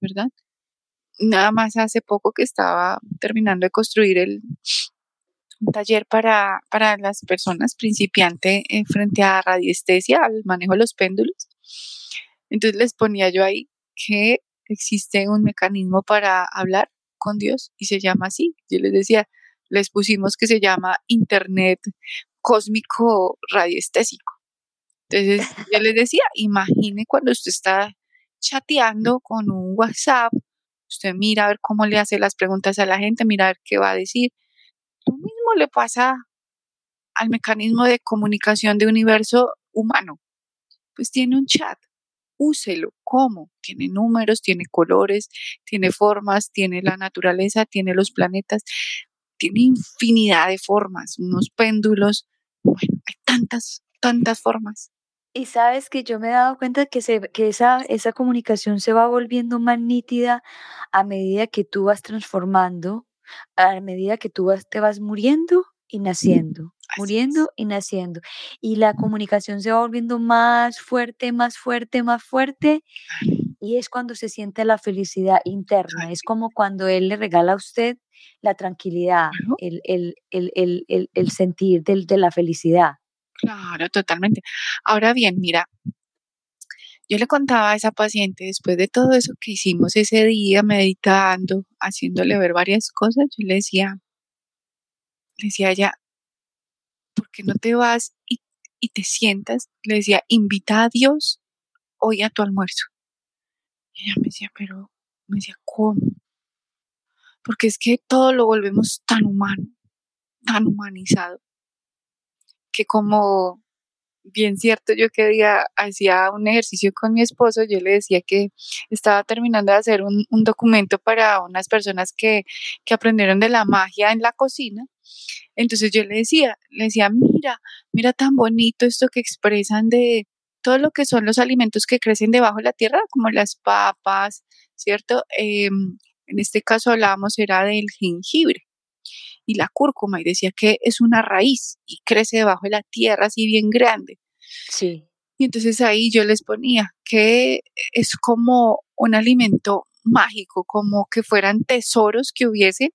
¿verdad? Nada más hace poco que estaba terminando de construir el, un taller para, para las personas principiantes frente a radiestesia, al manejo de los péndulos. Entonces les ponía yo ahí que existe un mecanismo para hablar con Dios y se llama así. Yo les decía, les pusimos que se llama Internet cósmico radioestésico. Entonces, yo les decía, imagine cuando usted está chateando con un WhatsApp, usted mira a ver cómo le hace las preguntas a la gente, mira a ver qué va a decir. Lo mismo le pasa al mecanismo de comunicación de universo humano. Pues tiene un chat úselo. ¿Cómo? Tiene números, tiene colores, tiene formas, tiene la naturaleza, tiene los planetas. tiene infinidad de formas, unos péndulos, bueno, hay tantas, tantas formas. Y sabes que yo me he dado cuenta que, se, que esa, esa comunicación se va volviendo más nítida a medida que tú vas transformando, a medida que tú vas, te vas muriendo y naciendo, muriendo y naciendo. Y la comunicación se va volviendo más fuerte, más fuerte, más fuerte. Y es cuando se siente la felicidad interna. Es como cuando él le regala a usted la tranquilidad, el, el, el, el, sentir del, de la felicidad. Claro, totalmente. Ahora bien, mira, yo le contaba a esa paciente, después de todo eso que hicimos ese día, meditando, haciéndole ver varias cosas, yo le decía, le decía a ella, ¿por qué no te vas y, te sientas? Le decía, invita a Dios hoy a tu almuerzo. Y ella me decía, pero, me decía, ¿cómo? Porque es que todo lo volvemos tan humano, tan humanizado que como bien cierto, yo que día hacía un ejercicio con mi esposo, yo le decía que estaba terminando de hacer un, documento para unas personas que, que, aprendieron de la magia en la cocina. Entonces yo le decía, le decía, mira, mira tan bonito esto que expresan de todo lo que son los alimentos que crecen debajo de la tierra, como las papas, ¿cierto? Em, en este caso hablábamos era del jengibre y la cúrcuma y decía que es una raíz y crece debajo de la tierra así bien grande. Sí. Y entonces ahí yo les ponía que es como un alimento mágico, como que fueran tesoros que hubiese.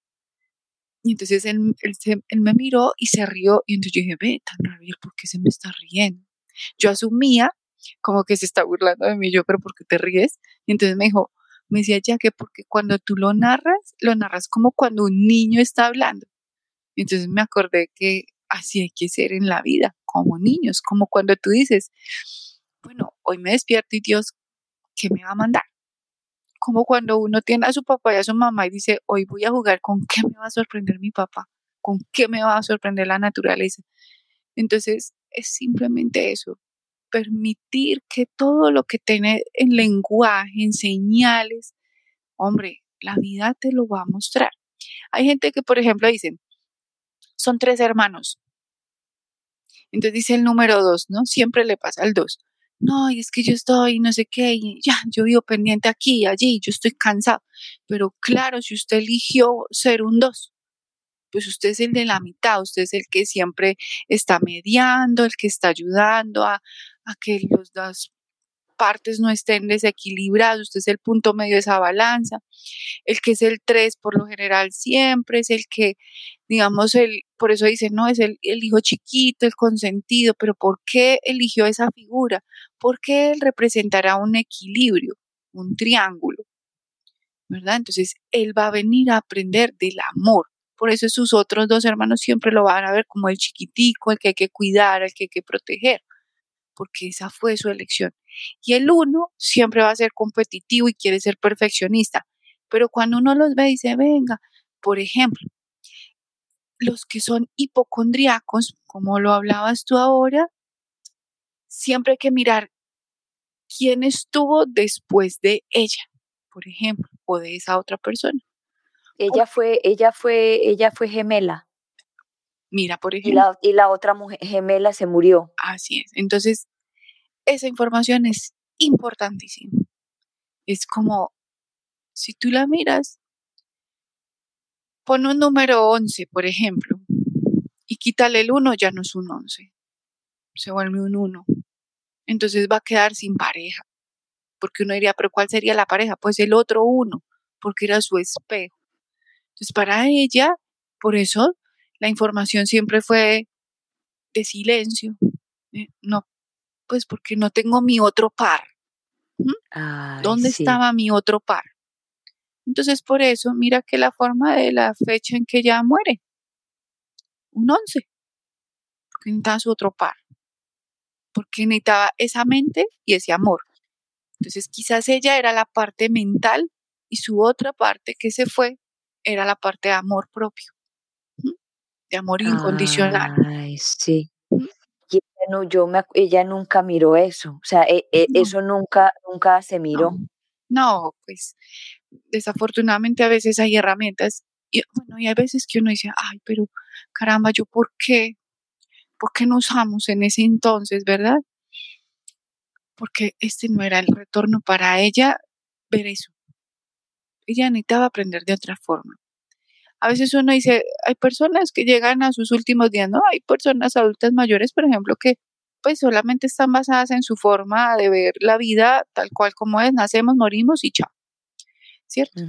Y entonces él, él, me miró y se rió y entonces yo dije, ve, tan raro, ¿por qué se me está riendo? Yo asumía como que se está burlando de mí, yo, pero ¿por qué te ríes? Y entonces me dijo, me decía ya que porque cuando tú lo narras, lo narras como cuando un niño está hablando. Entonces me acordé que así hay que ser en la vida, como niños, como cuando tú dices, bueno, hoy me despierto y Dios, ¿qué me va a mandar? Como cuando uno tiene a su papá y a su mamá y dice, hoy voy a jugar, ¿con qué me va a sorprender mi papá? ¿Con qué me va a sorprender la naturaleza? Entonces, es simplemente eso, permitir que todo lo que tiene en lenguaje, en señales, hombre, la vida te lo va a mostrar. Hay gente que, por ejemplo, dicen, son tres hermanos. Entonces dice el número dos, ¿no? Siempre le pasa al dos. No, y es que yo estoy, no sé qué, y ya, yo vivo pendiente aquí, allí, yo estoy cansado. Pero claro, si usted eligió ser un dos, pues usted es el de la mitad, usted es el que siempre está mediando, el que está ayudando a, a que los dos partes no estén desequilibradas, usted es el punto medio de esa balanza. El que es el 3 por lo general siempre es el que, digamos, el, por eso dice, no, es el, el hijo chiquito, el consentido, pero ¿por qué eligió esa figura? Porque él representará un equilibrio, un triángulo, ¿verdad? Entonces, él va a venir a aprender del amor. Por eso sus otros dos hermanos siempre lo van a ver como el chiquitico, el que hay que cuidar, el que hay que proteger porque esa fue su elección. Y el uno siempre va a ser competitivo y quiere ser perfeccionista, pero cuando uno los ve dice, venga, por ejemplo, los que son hipocondriacos, como lo hablabas tú ahora, siempre hay que mirar quién estuvo después de ella, por ejemplo, o de esa otra persona. Ella fue, ella fue, ella fue gemela. Mira, por ejemplo. Y la, otra mujer gemela se murió. Así es. Entonces, esa información es importantísima. Es como, si tú la miras, pon un número 11, por ejemplo, y quítale el 1, ya no es un 11. Se vuelve un 1. Entonces va a quedar sin pareja. Porque uno diría, pero ¿cuál sería la pareja? Pues el otro 1, porque era su espejo. Entonces, para ella, por eso la información siempre fue de silencio. ¿eh? No, pues porque no tengo mi otro par. ¿Dónde estaba mi otro par? Entonces, por eso, mira que la forma de la fecha en que ella muere, un 11, porque necesitaba su otro par, porque necesitaba esa mente y ese amor. Entonces, quizás ella era la parte mental y su otra parte que se fue era la parte de amor propio de amor incondicional. Ay, sí. Y ella, no, yo me, ella nunca miró eso, o sea, e, e, eso nunca, nunca se miró. No. no, pues desafortunadamente a veces hay herramientas Y bueno, y hay veces que uno dice, ay, pero caramba, ¿yo por qué? ¿Por qué no usamos en ese entonces, verdad? Porque este no era el retorno para ella ver eso. Ella necesitaba aprender de otra forma. A veces uno dice, hay personas que llegan a sus últimos días, ¿no? Hay personas adultas mayores, por ejemplo, que pues solamente están basadas en su forma de ver la vida tal cual como es, nacemos, morimos y chao. ¿Cierto?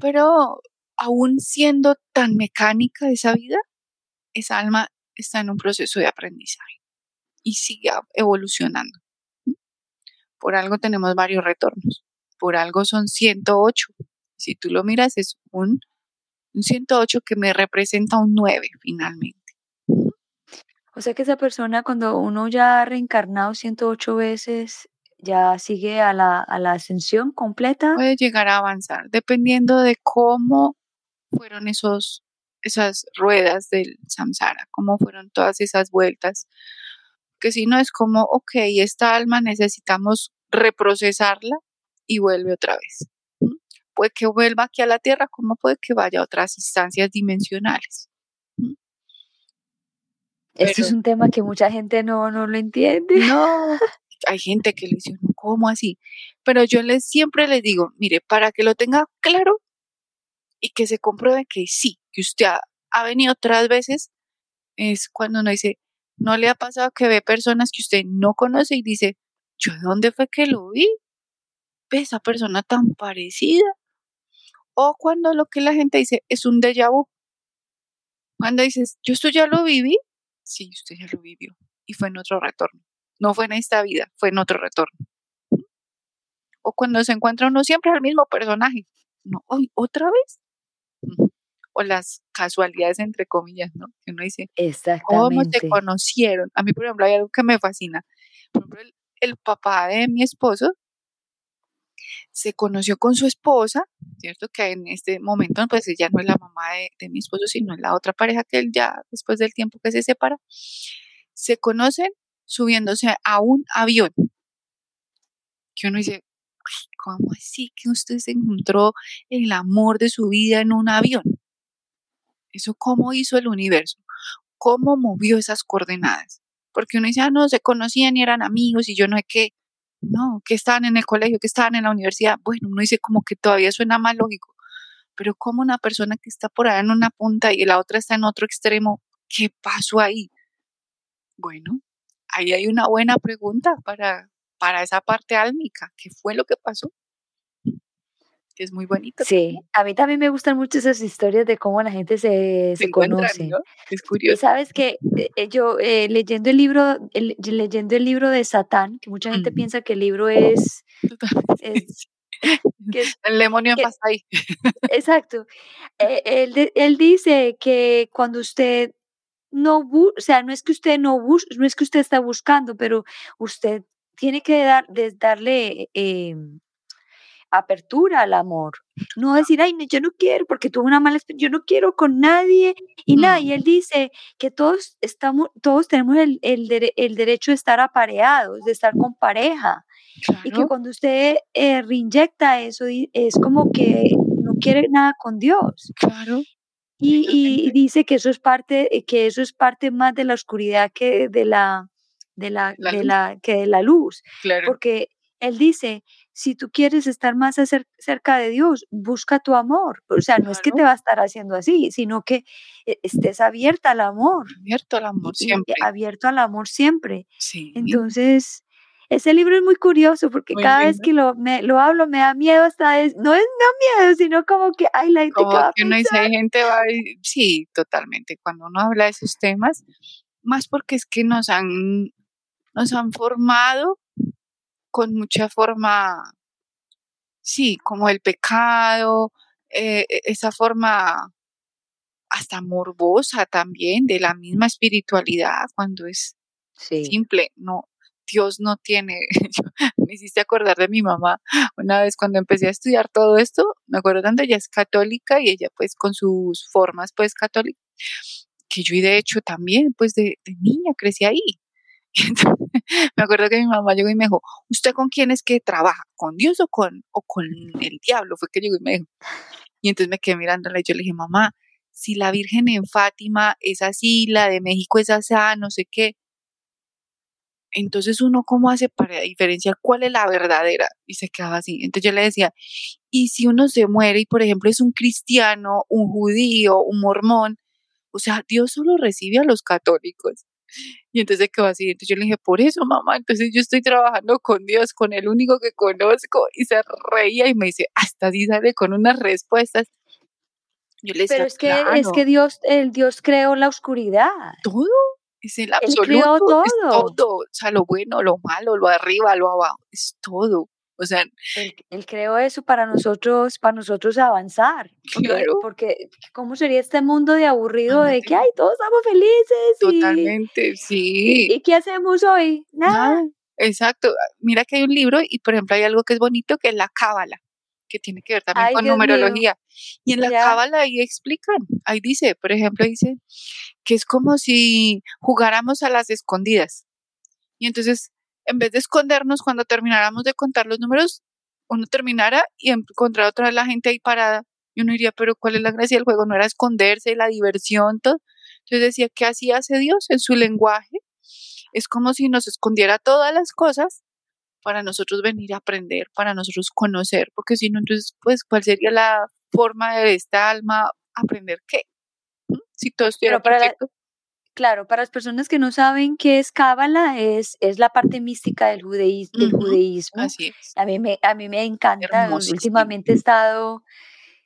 Pero aún siendo tan mecánica esa vida, esa alma está en un proceso de aprendizaje y sigue evolucionando. Por algo tenemos varios retornos, por algo son 108. Si tú lo miras, es un, un 108 que me representa un 9 finalmente. O sea que esa persona cuando uno ya ha reencarnado 108 veces, ya sigue a la, a la ascensión completa. Puede llegar a avanzar, dependiendo de cómo fueron esos, esas ruedas del samsara, cómo fueron todas esas vueltas. Que si no es como, ok, esta alma necesitamos reprocesarla y vuelve otra vez. Puede que vuelva aquí a la Tierra, como puede que vaya a otras instancias dimensionales. Esto es un tema que mucha gente no, no lo entiende. No, hay gente que le dice, ¿cómo así? Pero yo les, siempre les digo, mire, para que lo tenga claro y que se compruebe que sí, que usted ha, venido otras veces, es cuando uno dice, ¿no le ha pasado que ve personas que usted no conoce y dice, ¿yo de dónde fue que lo vi? ¿Ve esa persona tan parecida? O cuando lo que la gente dice es un déjà vu. Cuando dices, yo esto ya lo viví, sí, usted ya lo vivió y fue en otro retorno. No fue en esta vida, fue en otro retorno. O cuando se encuentra uno siempre al mismo personaje. No, hoy otra vez. O las casualidades entre comillas, ¿no? Que uno dice, ¿cómo se conocieron? A mí, por ejemplo, hay algo que me fascina. Por ejemplo, el papá de mi esposo se conoció con su esposa, ¿cierto? Que en este momento, pues ella no es la mamá de, mi esposo, sino es la otra pareja que él ya, después del tiempo que se separa, se conocen subiéndose a un avión. Que uno dice, ¿cómo así que usted se encontró el amor de su vida en un avión? ¿Eso cómo hizo el universo? ¿Cómo movió esas coordenadas? Porque uno dice, ah, no, se conocían y eran amigos y yo no sé qué no, que estaban en el colegio, que estaban en la universidad. Bueno, uno dice como que todavía suena más lógico, pero como una persona que está por allá en una punta y la otra está en otro extremo, ¿qué pasó ahí? Bueno, ahí hay una buena pregunta para, para esa parte álmica. ¿Qué fue lo que pasó? Que es muy bonito. Sí, a mí también me gustan mucho esas historias de cómo la gente se, se, conoce. Es curioso. Y sabes que eh, eh, yo eh, leyendo el libro, leyendo el libro de Satán, que mucha gente piensa que el libro es, el demonio pasa ahí. Exacto. él, él dice que cuando usted no, o sea, no es que usted no bus, no es que usted está buscando, pero usted tiene que dar, darle eh, apertura al amor. No decir, ay, yo no quiero porque tuve una mala experiencia, yo no quiero con nadie y nada. Y él dice que todos estamos, todos tenemos el, el, derecho de estar apareados, de estar con pareja. Y que cuando usted eh, reinyecta eso, es como que no quiere nada con Dios. Claro. Y, y, dice que eso es parte, que eso es parte más de la oscuridad que de la, de la, de la, que de la luz. Claro. Porque él dice, si tú quieres estar más cerca de Dios, busca tu amor. O sea, no es que te va a estar haciendo así, sino que eh, estés abierta al amor. Abierto al amor siempre. Abierto al amor siempre. Sí. Entonces, ese libro es muy curioso porque cada vez que lo, me, lo hablo me da miedo hasta, es, no es no miedo, sino como que, ay, la gente como que, uno dice, hay gente va, sí, totalmente. Cuando uno habla de esos temas, más porque es que nos han, nos han formado con mucha forma, sí, como el pecado, eh, e, esa forma hasta morbosa también de la misma espiritualidad cuando es simple, no, Dios no tiene, me hiciste acordar de mi mamá una vez cuando empecé a estudiar todo esto, me acuerdo cuando ella es católica y ella pues con sus formas pues católicas, que yo y de hecho también pues de, de niña crecí ahí, me acuerdo que mi mamá llegó y me dijo, ¿usted con quién es que trabaja? ¿Con Dios o con, o con el diablo? Fue que llegó y me dijo. Y entonces me quedé mirándola y yo le dije, mamá, si la Virgen en Fátima es así, la de México es así, no sé qué. Entonces uno cómo hace para diferenciar cuál es la verdadera y se quedaba así. Entonces yo le decía, y si uno se muere y por ejemplo es un cristiano, un judío, un mormón, o sea, Dios solo recibe a los católicos. Y entonces quedó así. Entonces yo le dije, por eso, mamá, entonces yo estoy trabajando con Dios, con el único que conozco. Y se reía y me dice, hasta así sale con unas respuestas. Yo le decía, Pero es que, es que Dios, el Dios creó la oscuridad. Todo. Es el absoluto. todo. Es todo. O sea, lo bueno, lo malo, lo arriba, lo abajo. Es todo. O sea, él, creó eso para nosotros, para nosotros avanzar. Claro. Porque, ¿cómo sería este mundo de aburrido de que, ay, todos estamos felices? Totalmente, sí. ¿Y, qué hacemos hoy? Nada. Exacto. Mira que hay un libro y, por ejemplo, hay algo que es bonito que es la cábala, que tiene que ver también con numerología. Y en la cábala ahí explican, ahí dice, por ejemplo, dice que es como si jugáramos a las escondidas. Y entonces en vez de escondernos cuando termináramos de contar los números, uno terminara y encontrar otra vez la gente ahí parada. Y uno diría, pero ¿cuál es la gracia del juego? No era esconderse, la diversión, todo. Entonces decía, ¿qué así hace Dios en su lenguaje? Es como si nos escondiera todas las cosas para nosotros venir a aprender, para nosotros conocer, porque si no, entonces, pues, ¿cuál sería la forma de esta alma aprender qué? ¿Mm? Si todo estuviera perfecto. Claro, para las personas que no saben qué es Cábala, es, es la parte mística del, judaísmo. del judaísmo. Así es. A mí me, a mí me encanta. Últimamente he estado,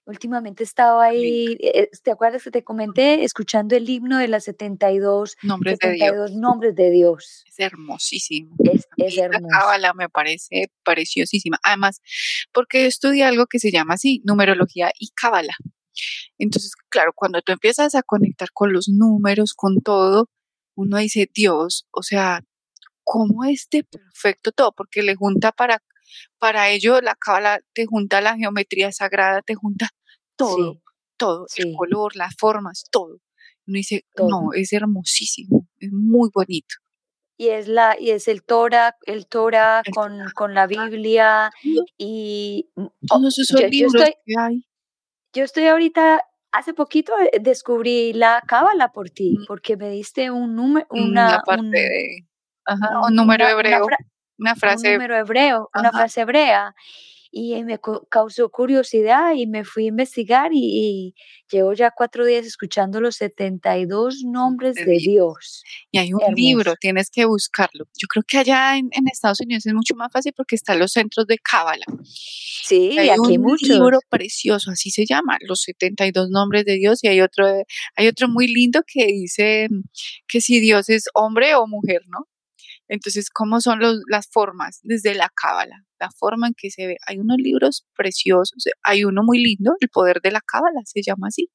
últimamente he estado ahí, eh, ¿te acuerdas que te comenté? Escuchando el himno de las 72 nombres, de, Dios. nombres de Dios. Es hermosísimo. Es, es hermoso. La Cábala me parece preciosísima. Además, porque estudié algo que se llama así, numerología y Cábala. Entonces, claro, cuando tú empiezas a conectar con los números, con todo, uno dice, Dios, o sea, ¿cómo es de perfecto todo? Porque le junta para, para ello, la cábala te junta la geometría sagrada, te junta todo, todo, el color, las formas, todo. Uno dice, no, es hermosísimo, es muy bonito y es la y es el Torah, el Torah con, con la Biblia y mm, todos esos libros que hay yo estoy ahorita, hace poquito eh, descubrí la cábala por ti, mm. porque me diste un número, una, parte un, de, ajá, un número hebreo, una, frase. Un número hebreo, una frase hebrea y me causó curiosidad y me fui a investigar y, llevo ya cuatro días escuchando los 72 nombres de, Dios. Y hay un libro, tienes que buscarlo. Yo creo que allá en, Estados Unidos es mucho más fácil porque están los centros de Cábala. Sí, hay aquí un libro precioso, así se llama, Los 72 nombres de Dios y hay otro hay otro muy lindo que dice que si Dios es hombre o mujer, ¿no? Entonces, ¿cómo son las formas desde la cábala? La forma en que se ve. Hay unos libros preciosos, hay uno muy lindo, El poder de la cábala, se llama así.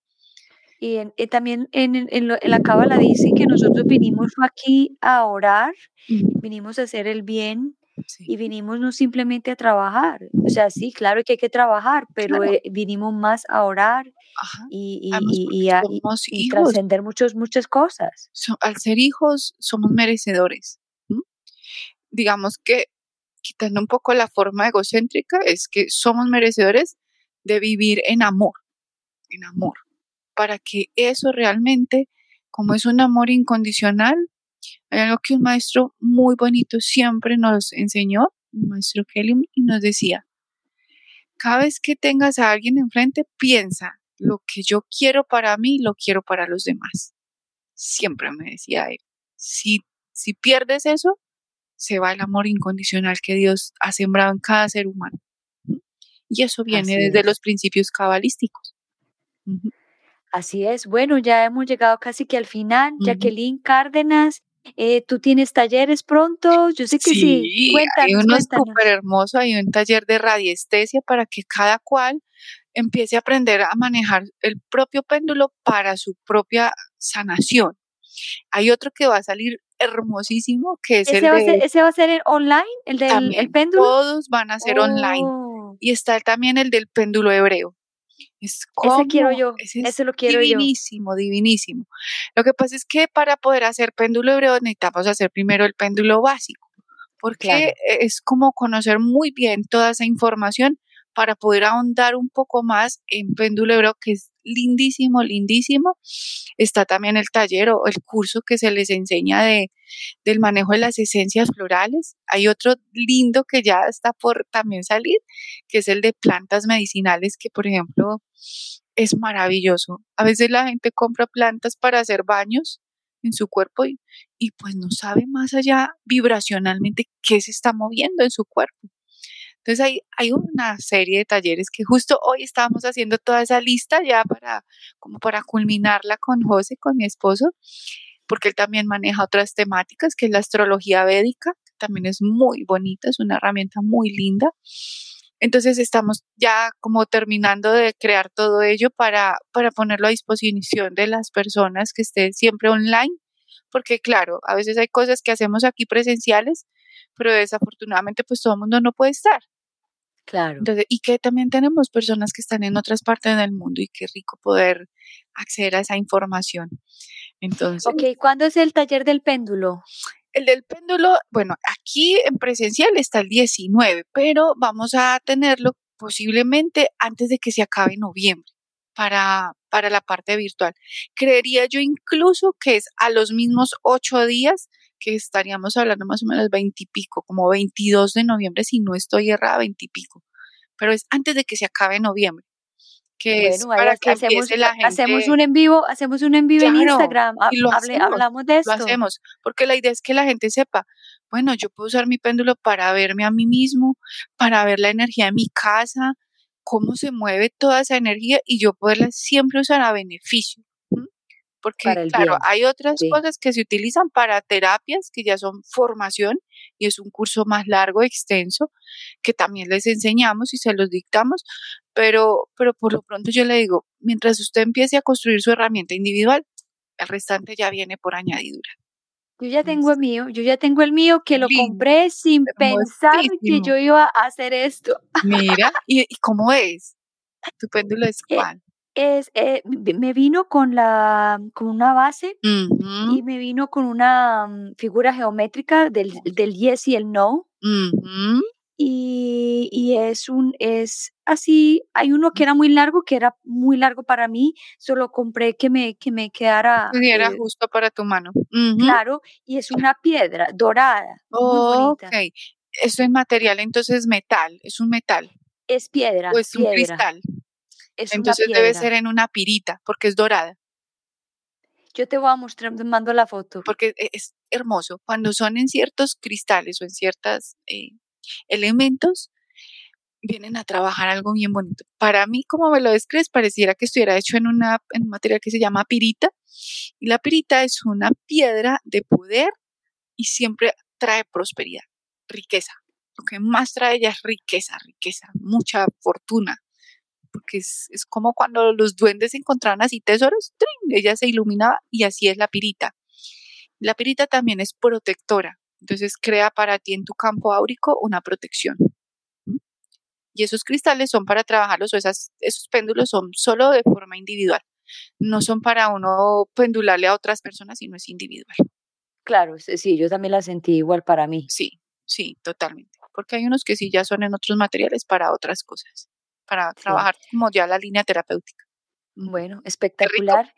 Y eh, también en, la cábala dice que nosotros vinimos aquí a orar, vinimos a hacer el bien, y vinimos no simplemente a trabajar, o sea, sí, claro que hay que trabajar, pero eh, vinimos más a orar y, y, a, trascender muchas cosas. al ser hijos somos merecedores digamos que quitando un poco la forma egocéntrica, es que somos merecedores de vivir en amor, en amor, para que eso realmente, como es un amor incondicional, hay algo que un maestro muy bonito siempre nos enseñó, un maestro Kelly, y nos decía, cada vez que tengas a alguien enfrente, piensa, lo que yo quiero para mí, lo quiero para los demás. Siempre me decía él, si, si pierdes eso, se va el amor incondicional que Dios ha sembrado en cada ser humano. Y eso viene desde los principios cabalísticos. Así es. Bueno, ya hemos llegado casi que al final. Jacqueline Cárdenas, eh, tú tienes talleres pronto. Yo sé que sí. Cuéntanos, hay uno súper hermoso, hay un taller de radiestesia para que cada cual empiece a aprender a manejar el propio péndulo para su propia sanación. Hay otro que va a salir hermosísimo que es ¿Ese el va de, ¿Ese va a ser online? ¿El del péndulo? Todos van a ser online. Oh. Y está también el del péndulo hebreo. Es ese quiero yo, ese, lo quiero divinísimo, divinísimo. Lo que pasa es que para poder hacer péndulo hebreo necesitamos hacer primero el péndulo básico, porque es como conocer muy bien toda esa información para poder ahondar un poco más en péndulo hebreo, que es lindísimo, lindísimo. Está también el taller o el curso que se les enseña de, del manejo de las esencias florales. Hay otro lindo que ya está por también salir, que es el de plantas medicinales, que por ejemplo es maravilloso. A veces la gente compra plantas para hacer baños en su cuerpo y, y pues no sabe más allá vibracionalmente qué se está moviendo en su cuerpo. Entonces hay, hay una serie de talleres que justo hoy estábamos haciendo toda esa lista ya para, como para culminarla con José, con mi esposo, porque él también maneja otras temáticas, que es la astrología védica, que también es muy bonita, es una herramienta muy linda. Entonces estamos ya como terminando de crear todo ello para, para ponerlo a disposición de las personas que estén siempre online, porque claro, a veces hay cosas que hacemos aquí presenciales, pero desafortunadamente pues todo el mundo no puede estar. Claro. y que también tenemos personas que están en otras partes del mundo y qué rico poder acceder a esa información. Entonces. Ok, ¿cuándo es el taller del péndulo? El del péndulo, bueno, aquí en presencial está el 19, pero vamos a tenerlo posiblemente antes de que se acabe noviembre para, para la parte virtual. Creería yo incluso que es a los mismos ocho días que estaríamos hablando más o menos veintipico, como 22 de noviembre, si no estoy errada, veintipico. Pero es antes de que se acabe noviembre. Que es para que hacemos, la gente. Hacemos un en vivo, hacemos un en vivo en Instagram. Y lo hablamos de esto. Lo hacemos, porque la idea es que la gente sepa, bueno, yo puedo usar mi péndulo para verme a mí mismo, para ver la energía de mi casa, cómo se mueve toda esa energía y yo poderla siempre usar a beneficio porque claro, hay otras cosas que se utilizan para terapias que ya son formación y es un curso más largo, extenso, que también les enseñamos y se los dictamos, pero, pero por lo pronto yo le digo, mientras usted empiece a construir su herramienta individual, el restante ya viene por añadidura. Yo ya tengo el mío, yo ya tengo el mío que lo compré sin pensar que yo iba a hacer esto. Mira, ¿y, cómo es? ¿Tu péndulo es eh, cuál? es, eh, me vino con, la, con una base y me vino con una mm, figura geométrica del, del yes y el no. Y, y, es un, es así, hay uno que era muy largo, que era muy largo para mí, solo compré que me, que me quedara. Que era eh, justo para tu mano. Claro, y es una piedra dorada. ok, eso es material, entonces metal, es un metal. Es piedra. O es un cristal. Entonces debe ser en una pirita, porque es dorada. Yo te voy a mostrar, te mando la foto. Porque e, es hermoso. Cuando son en ciertos cristales o en ciertos eh, elementos, vienen a trabajar algo bien bonito. Para mí, como me lo describes, pareciera que estuviera hecho en, una, en un material que se llama pirita. Y la pirita es una piedra de poder y siempre trae prosperidad, riqueza. Lo que más trae ella es riqueza, riqueza, mucha fortuna, porque es, como cuando los duendes encontraban así tesoros, ella se iluminaba y así es la pirita. La pirita también es protectora, entonces crea para ti en tu campo áurico una protección. Y esos cristales son para trabajarlos o esas, esos péndulos son solo de forma individual. No son para uno pendularle a otras personas, sino es individual. Claro, sí, yo también la sentí igual para mí. Sí, sí, totalmente. Porque hay unos que sí ya son en otros materiales para otras cosas para trabajar como ya la línea terapéutica. Bueno, espectacular.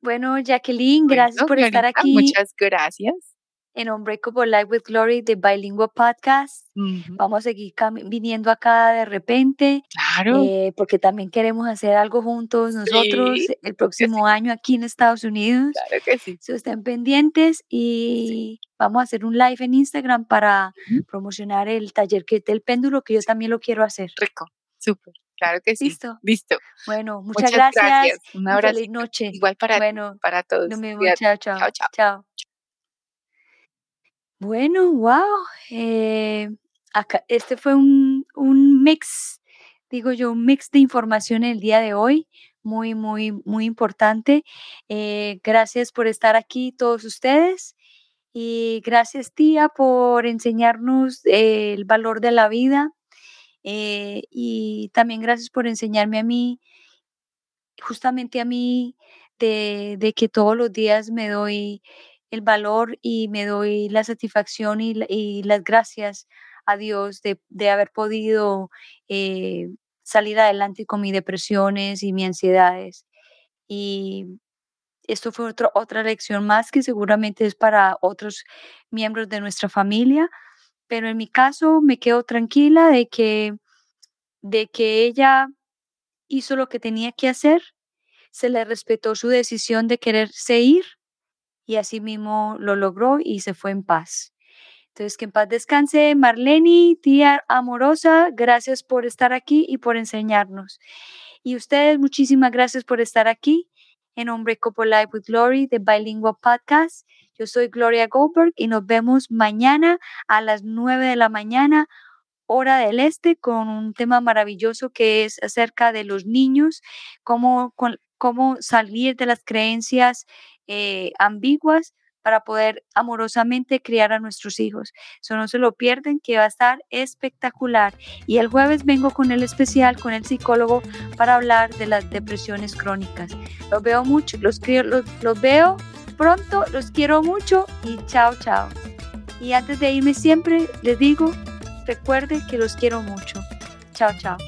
Bueno, Jacqueline, gracias por estar aquí. Muchas gracias. En Unbreakable Life with Glory de Bilingual Podcast. Vamos a seguir viniendo acá de repente. Claro. Eh, porque también queremos hacer algo juntos nosotros el próximo año aquí en Estados Unidos. Claro que sí. So, estén pendientes y vamos a hacer un live en Instagram para promocionar el taller que del péndulo que yo también lo quiero hacer. Rico, súper. Claro que sí. Listo. Listo. Bueno, muchas, gracias. Un abrazo. Feliz noche. Igual para, bueno, para todos. chao, chao. Chao, Bueno, wow. Eh, acá, este fue un, un mix, digo yo, un mix de información el día de hoy muy, muy, muy importante. Eh, gracias por estar aquí todos ustedes y gracias tía por enseñarnos el valor de la vida, eh, y también gracias por enseñarme a mí, justamente a mí, de, que todos los días me doy el valor y me doy la satisfacción y, las gracias a Dios de, haber podido eh, salir adelante con mis depresiones y mis ansiedades. Y esto fue otra lección más que seguramente es para otros miembros de nuestra familia, pero en mi caso me quedo tranquila de que, de que ella hizo lo que tenía que hacer, se le respetó su decisión de quererse ir y así mismo lo logró y se fue en paz. Entonces, que en paz descanse. Marlene, tía amorosa, gracias por estar aquí y por enseñarnos. Y ustedes, muchísimas gracias por estar aquí en Unbreakable Life with Glory de Bilingual Podcast. Yo soy Gloria Goldberg y nos vemos mañana a las 9 de la mañana, hora del este, con un tema maravilloso que es acerca de los niños, cómo, cómo salir de las creencias eh, ambiguas para poder amorosamente criar a nuestros hijos. Eso no se lo pierden, que va a estar espectacular. Y el jueves vengo con el especial, con el psicólogo, para hablar de las depresiones crónicas. Los veo mucho, los, los, los veo pronto, los quiero mucho y chao, chao. Y antes de irme siempre les digo, recuerde que los quiero mucho. Chao, chao.